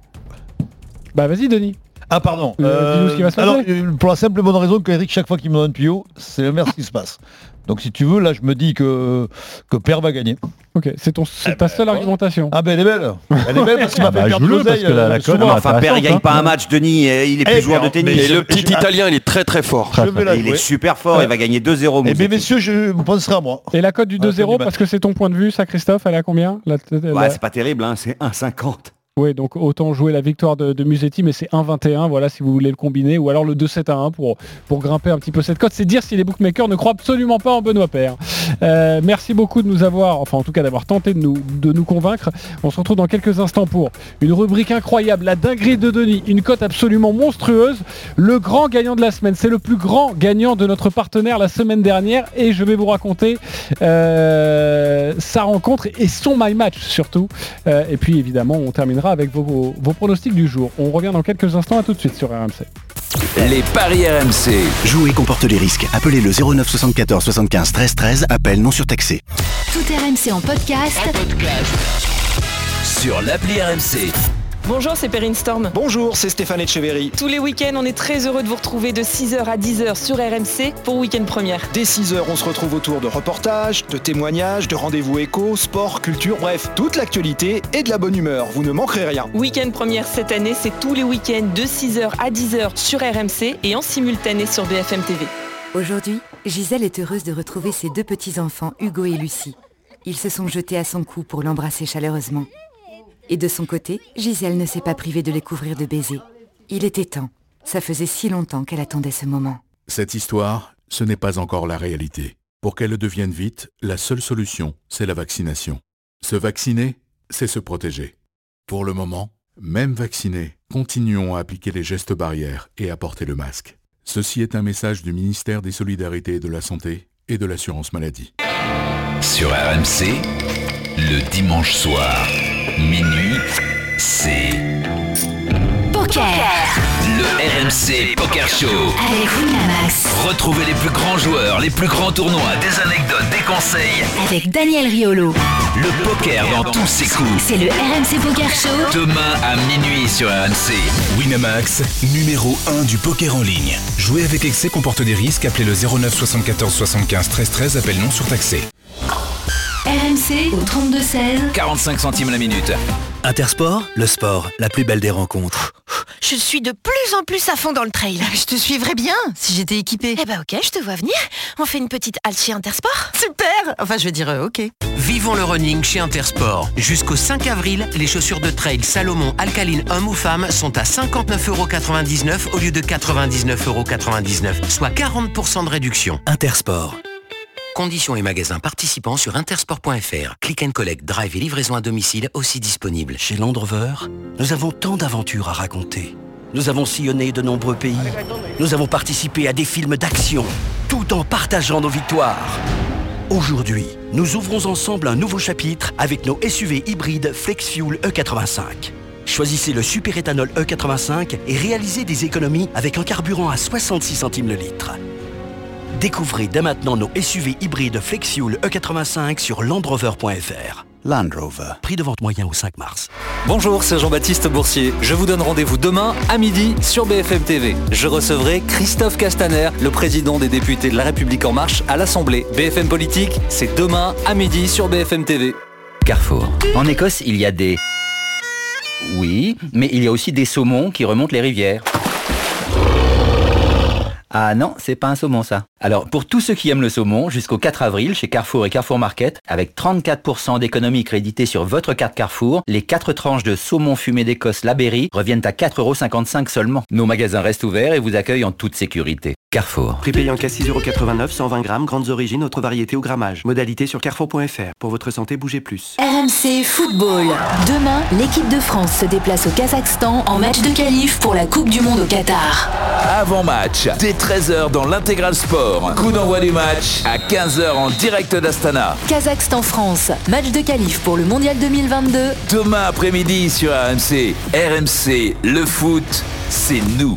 Bah vas-y Denis. Ah pardon. Euh, dis-nous ce qui va se alors, passer. euh, pour la simple et bonne raison que Eric, chaque fois qu'il me donne un tuyau, c'est le même ce qui se passe. Donc si tu veux, là je me dis que, que Père va gagner. Ok, c'est ton, c'est ta seule argumentation. Ah ben elle est belle. Elle est belle parce qu'il m'a Ah bah, fait perdre parce que la- la euh, souvent. Enfin, Père, il gagne pas hein. un match, Denis. euh, Il est Eh, plus joueur de mais- tennis. Et le petit je- italien, il est très très fort. Je vais la Il est super fort, il va gagner 2-0. Eh bien Mouzetti. messieurs, je vous penserai à moi. Et la cote du Ah, c'est 2-0, du parce que c'est ton point de vue, ça Christophe, elle a combien? Ouais, c'est pas terrible, hein, c'est 1,50. Oui, donc autant jouer la victoire de, Musetti, mais c'est 1-21, voilà, si vous voulez le combiner, ou alors le 2-7 à 1 pour, pour grimper un petit peu cette cote. C'est dire si les bookmakers ne croient absolument pas en Benoît Père. Euh, merci beaucoup de nous avoir, enfin en tout cas d'avoir tenté de nous, de nous convaincre. On se retrouve dans quelques instants pour une rubrique incroyable, la dinguerie de Denis, une cote absolument monstrueuse. Le grand gagnant de la semaine, c'est le plus grand gagnant de notre partenaire la semaine dernière, et je vais vous raconter euh, sa rencontre et son my match surtout. Euh, et puis évidemment, on terminera avec vos, vos- vos pronostics du jour. On revient dans quelques instants, à tout de suite sur RMC. Les paris RMC. Jouer comporte les risques. Appelez le 09 74 75 13 13. Appel non surtaxé. Tout RMC en podcast. Sur l'appli RMC. Bonjour, c'est Perrine Storm. Bonjour, c'est Stéphane Etcheverry. Tous les week-ends, on est très heureux de vous retrouver de 6h à 10h sur RMC pour Week-end Première. Dès 6h, on se retrouve autour de reportages, de témoignages, de rendez-vous éco, sport, culture, bref, toute l'actualité et de la bonne humeur. Vous ne manquerez rien. Week-end Première cette année, c'est tous les week-ends de 6h à 10h sur RMC et en simultané sur BFM TV. Aujourd'hui, Gisèle est heureuse de retrouver ses deux petits-enfants, Hugo et Lucie. Ils se sont jetés à son cou pour l'embrasser chaleureusement. Et de son côté, Gisèle ne s'est pas privée de les couvrir de baisers. Il était temps. Ça faisait si longtemps qu'elle attendait ce moment. Cette histoire, ce n'est pas encore la réalité. Pour qu'elle le devienne vite, la seule solution, c'est la vaccination. Se vacciner, c'est se protéger. Pour le moment, même vaccinés, continuons à appliquer les gestes barrières et à porter le masque. Ceci est un message du ministère des Solidarités et de la Santé et de l'Assurance Maladie. Sur RMC, le dimanche soir. Minuit, c'est... Poker. Le RMC Poker Show. Avec Winamax Retrouvez les plus grands joueurs, les plus grands tournois, des anecdotes, des conseils. Avec Daniel Riolo. Le poker dans tous ses coups. C'est le RMC Poker Show. Demain à minuit sur RMC Winamax, numéro 1 du poker en ligne. Jouer avec excès comporte des risques, appelez le 09 74 75 13 13, appel non surtaxé RMC au 32 16 45 centimes la minute Intersport, le sport, la plus belle des rencontres. Je suis de plus en plus à fond dans le trail. Je te suivrais bien si j'étais équipée. Eh bah ok, je te vois venir. On fait une petite halte chez Intersport Super Enfin je veux dire euh, ok. Vivons le running chez Intersport. Jusqu'au 5 avril, les chaussures de trail Salomon alcaline homme ou femme sont à 59,99€ au lieu de 99,99€, soit 40% de réduction. Intersport. Conditions et magasins participants sur intersport.fr. Click and collect, drive et livraison à domicile aussi disponibles. Chez Land Rover, nous avons tant d'aventures à raconter. Nous avons sillonné de nombreux pays. Nous avons participé à des films d'action, tout en partageant nos victoires. Aujourd'hui, nous ouvrons ensemble un nouveau chapitre avec nos SUV hybrides FlexFuel E85. Choisissez le super éthanol E85 et réalisez des économies avec un carburant à 66 centimes le litre. Découvrez dès maintenant nos SUV hybrides FlexFuel E85 sur landrover.fr. Land Rover. Prix de vente moyen au 5 mars. Bonjour, c'est Jean-Baptiste Boursier. Je vous donne rendez-vous demain à midi sur BFM TV. Je recevrai Christophe Castaner, le président des députés de La République En Marche à l'Assemblée. BFM Politique, c'est demain à midi sur BFM TV. Carrefour. En Écosse, il y a des... Oui, mais il y a aussi des saumons qui remontent les rivières. Ah non, c'est pas un saumon ça. Alors pour tous ceux qui aiment le saumon, jusqu'au 4 avril chez Carrefour et Carrefour Market, avec 34% d'économie créditée sur votre carte Carrefour, les 4 tranches de saumon fumé d'Écosse Laberry reviennent à 4,55€ seulement. Nos magasins restent ouverts et vous accueillent en toute sécurité. Carrefour. Prix payant qu'à 6,89€, 120 grammes, grandes origines, autre variété au grammage. Modalité sur carrefour.fr. Pour votre santé, bougez plus. RMC Football. Demain, l'équipe de France se déplace au Kazakhstan en match de qualif pour la Coupe du Monde au Qatar. Avant match, dès 13h dans l'intégral sport. Coup d'envoi du match à 15h en direct d'Astana. Kazakhstan-France, match de qualif pour le Mondial 2022. Demain après-midi sur RMC. RMC, le foot, c'est nous.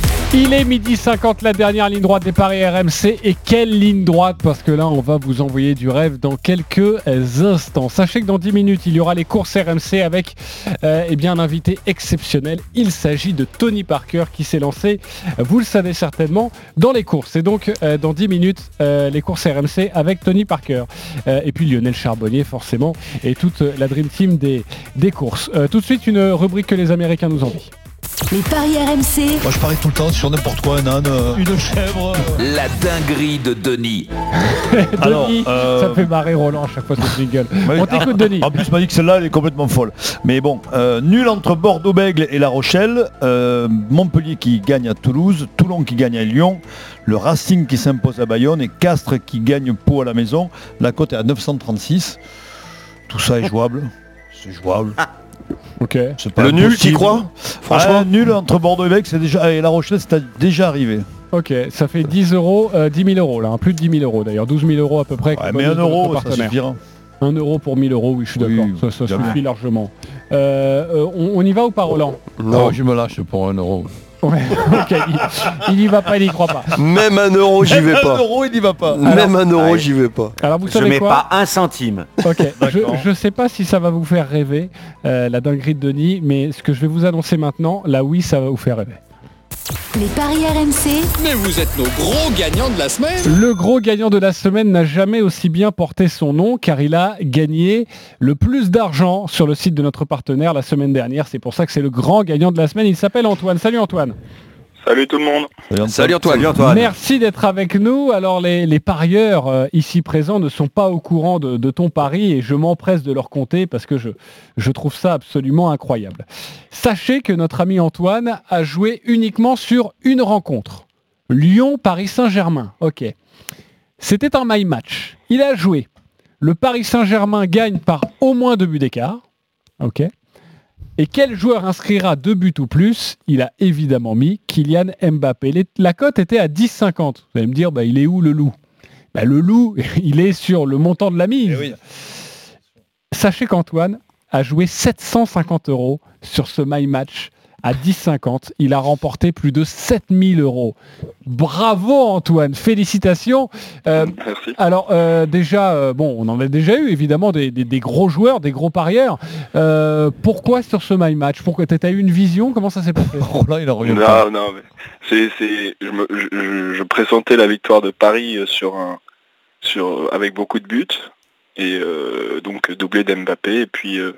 Il est midi 50, la dernière ligne droite des paris RMC. Et quelle ligne droite? Parce que là, on va vous envoyer du rêve dans quelques instants. Sachez que dans 10 minutes, il y aura les courses RMC avec euh, eh un invité exceptionnel. Il s'agit de Tony Parker qui s'est lancé, vous le savez certainement, dans les courses. Et donc, euh, dans 10 minutes, euh, les courses RMC avec Tony Parker. Et puis Lionel Charbonnier, forcément, et toute la Dream Team des, courses. Tout de suite, une rubrique que les Américains nous envient. Les paris RMC. Moi je parie tout le temps sur n'importe quoi, un âne, euh, une chèvre. La dinguerie de Denis. Alors, Denis, euh, ça fait marrer Roland à chaque fois ce jingle. Ouais, On t'écoute, en- Denis. En plus, m'a dit que celle-là, elle est complètement folle. Mais bon, euh, nul entre Bordeaux-Bègle et La Rochelle, euh, Montpellier qui gagne à Toulouse, Toulon qui gagne à Lyon, le Racing qui s'impose à Bayonne et Castres qui gagne Pau à la maison. La cote est à 936. Tout ça est jouable. C'est jouable. Ok. Pas Le nul, t'y crois Franchement Ah, Nul entre Bordeaux et Bègle, c'est déjà et La Rochelle, c'est déjà arrivé. Ok, ça fait 10 euros, euh, 10 000 euros là, hein, plus de 10 000 euros d'ailleurs, 12 000 euros à peu près. le mais bonus un de notre euro, ça suffira. Un euro pour 1000 euros, oui, je suis d'accord. Ça, suffit largement. Euh, euh, on, on y va ou pas, Roland? Non, je me lâche pour un euro. Ouais, ok, il, n'y va pas, il n'y croit pas. Même un euro, j'y vais pas. Un euro, il n'y va pas. Même un euro, j'y vais pas. Alors vous Je savez mets quoi pas un centime. Ok, je ne sais pas si ça va vous faire rêver, euh, la dinguerie de Denis, mais ce que je vais vous annoncer maintenant, là oui, ça va vous faire rêver. Les paris RMC. Mais vous êtes nos gros gagnants de la semaine Le gros gagnant de la semaine n'a jamais aussi bien porté son nom car il a gagné le plus d'argent sur le site de notre partenaire la semaine dernière. C'est pour ça que c'est le grand gagnant de la semaine. Il s'appelle Antoine. Salut Antoine. Salut tout le monde. Salut Antoine. Merci d'être avec nous. Alors les, les parieurs euh, ici présents ne sont pas au courant de, de ton pari et je m'empresse de leur compter parce que je, je trouve ça absolument incroyable. Sachez que notre ami Antoine a joué uniquement sur une rencontre. Lyon-Paris Saint-Germain. Ok. C'était un my match. Il a joué. Le Paris Saint-Germain gagne par au moins deux buts d'écart. Ok. Et quel joueur inscrira deux buts ou plus? Il a évidemment mis Kylian Mbappé. Les- La cote était à 10,50. Vous allez me dire, bah, il est où le loup? Bah, Le loup, il est sur le montant de la mise. Sachez qu'Antoine a joué 750 euros sur ce My Match à 10,50. Il a remporté plus de 7000 euros. Bravo Antoine, félicitations. Euh, alors euh, déjà, euh, bon, on en a déjà eu évidemment des, des- des gros joueurs, des gros parieurs. Euh, pourquoi sur ce My Match? Pourquoi tu as eu une vision? Comment ça s'est passé? Là, il a Non, non, mais c'est, c'est, je, me- je- je- je pressentais la victoire de Paris sur un, sur, avec beaucoup de buts et euh, donc doublé d'Mbappé et puis euh,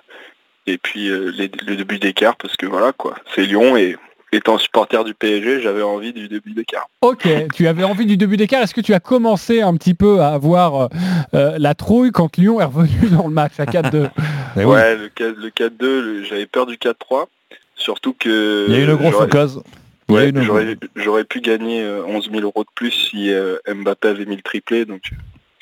et puis euh, les, le début d'écart parce que voilà quoi, c'est Lyon et étant supporter du PSG, j'avais envie du début d'écart. Ok, tu avais envie du début d'écart. Est-ce que tu as commencé un petit peu à avoir euh, euh, la trouille quand Lyon est revenu dans le match à 4-2 ouais, le, 4 le 4-2, le- j'avais peur du 4-3, surtout que Il y a eu une grosse j'aurais- occasion. Il y a Ouais, j'aurais, pu gagner euh, 11 000 euros de plus si euh, Mbappé avait mis le triplé. Donc,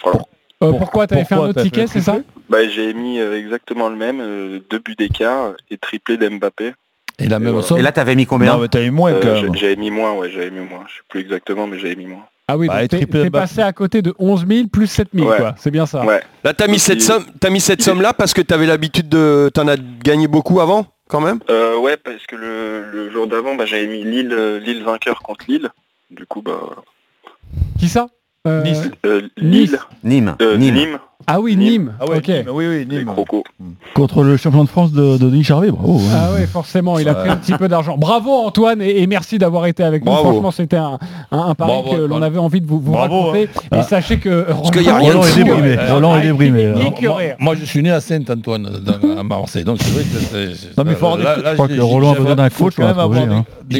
voilà. Euh, pourquoi tu avais fait un autre ticket, c'est ça bah, J'ai mis euh, exactement le même, euh, deux buts d'écart et triplé d'Mbappé. Et la même Et là, t'avais mis combien Non, mais t'as eu moins Euh, quand même. J'avais mis moins, ouais, j'avais mis moins. Je sais plus exactement, mais j'avais mis moins. Ah oui, Bah, t'es passé à côté de 11 000 plus 7 000, Ouais. quoi. C'est bien ça. Ouais. Là, t'as mis cette somme, t'as mis cette somme là parce que t'avais l'habitude de, t'en as gagné beaucoup avant, quand même? Euh, ouais, parce que le, le jour d'avant, bah, j'avais mis Lille, Lille vainqueur contre Lille. Du coup, bah. Qui ça? Nice. Euh, Nice. Lille, Nîmes. euh, Nîmes. Ah oui, Nîmes. Ah ouais. Nîmes, oui, Nîmes. Contre le champion de France de, de Denis Charvet, bravo. hein. Ah oui, forcément, il a pris un petit peu d'argent. Bravo Antoine et, et merci d'avoir été avec nous. Franchement, c'était un, un, un pari Bravo, que l'on avait envie de vous, vous Bravo, raconter. hein. Et sachez que qu'il y a rien Roland est déprimé. Euh, Roland est moi, je suis né à Saint-Antoine, à Marseille, donc c'est vrai que c'est... Non, mais il faut des- là- je là, Je crois que Roland a j'avais- besoin d'un faut coach quand pour même hein. des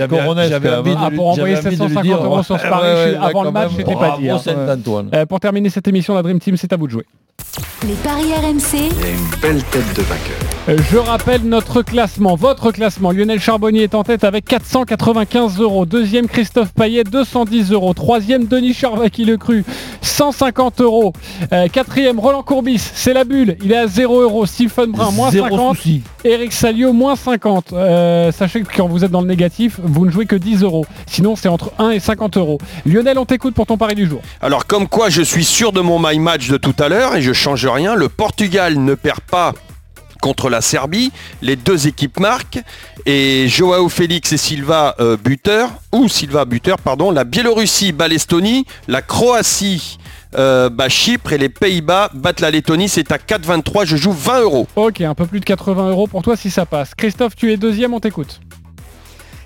lui- pour envoyer j'avais envie de lui 750 dire, euros sur ce ouais, pari, ouais, ouais, avant le match, c'était pas bravo dit, hein. Saint-Antoine. Euh, pour terminer cette émission, la Dream Team, c'est à vous de jouer. Les paris RMC. Il y a une belle tête de vainqueur. Je rappelle notre classement, votre classement. Lionel Charbonnier est en tête avec 495 euros. Deuxième, Christophe Payet, 210 euros. Troisième, Denis Charvet qui le cru, 150 euros. Euh, quatrième, Roland Courbis, c'est la bulle. Il est à 0 euros. Stephen Brun, moins Zéro 50. souci. Eric Salio, moins 50. Euh, sachez que quand vous êtes dans le négatif, vous ne jouez que 10 euros. Sinon, c'est entre 1 et 50 euros. Lionel, on t'écoute pour ton pari du jour. Alors comme quoi je suis sûr de mon my match de tout à l'heure et je change rien, le Portugal ne perd pas contre la Serbie, les deux équipes marquent et Joao Félix et Silva euh, buteur ou Silva buteur pardon, la Biélorussie bat l'Estonie, la Croatie euh, bat Chypre et les Pays-Bas battent la Lettonie, c'est à 4,23, je joue 20 euros. Ok, un peu plus de 80 euros pour toi si ça passe. Christophe, tu es deuxième, on t'écoute.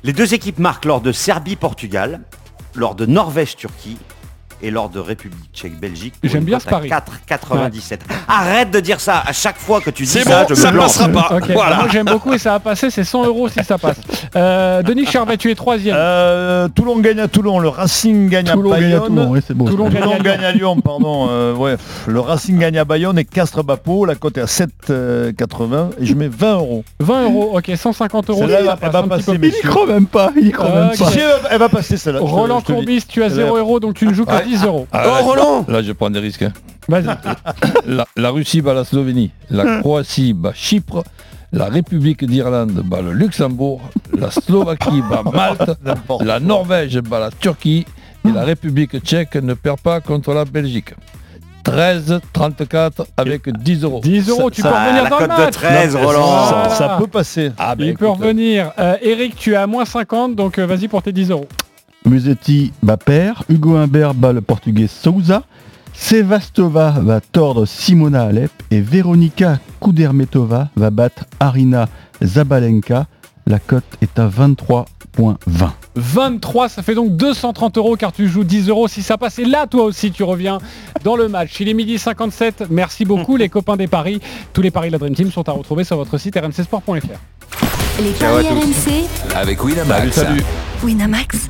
Les deux équipes marquent lors de Serbie-Portugal, lors de Norvège-Turquie et lors de République tchèque-Belgique. pour J'aime bien ce pari. à 4,97. Arrête de dire ça à chaque fois que tu dis ça, je me ça plante. passera pas. Voilà. moi j'aime beaucoup et ça va passer, c'est 100 euros si ça passe. Euh, Denis Charvet, tu es troisième. Euh, Toulon gagne à Toulon, le Racing gagne Toulon à gagne à Bayonne. Toulon, oui, beau. Toulon gagne à Toulon Lyon. gagne à Lyon, pardon. euh, ouais, le Racing gagne à Bayonne et Castres Bapo, la cote est à 7,80 et je mets 20 euros. 20 euros, ok, 150 euros. Elle va passer, il y croit même pas, il y croit Euh, même pas. Elle, va passer celle-là. Roland. Courbis, tu as 0 euros, donc tu ne joues que 10 euros. Ah, Oh, là, Roland Là, je prends des risques. hein. Vas-y. La, la Russie bat la Slovénie, la Croatie bat Chypre, la République d'Irlande bat le Luxembourg, la Slovaquie bat Malte, la Norvège bat la Turquie et la République tchèque ne perd pas contre la Belgique. 13, 34 avec 10 euros. 10 euros, tu ça- peux revenir la dans le cote de match. 13, Non, Roland. ça- peut passer. Ah, ben, Il peut écoute, revenir. Euh, Eric, tu es à moins 50, donc euh, vas-y pour tes 10 euros. Musetti bat pair, Hugo Humbert bat le portugais Souza, Sevastova va tordre Simona Alep et Veronika Kudermetova va battre Arina Zabalenka. La cote est à 23,20. 23, ça fait donc 230 euros car tu joues 10 euros. Si ça passait là, toi aussi, tu reviens dans le match. Il est midi 57. Merci beaucoup, les copains des paris. Tous les paris de la Dream Team sont à retrouver sur votre site rmcsport.fr. Les paris. RMC, Avec Winamax. Salut, salut. Winamax,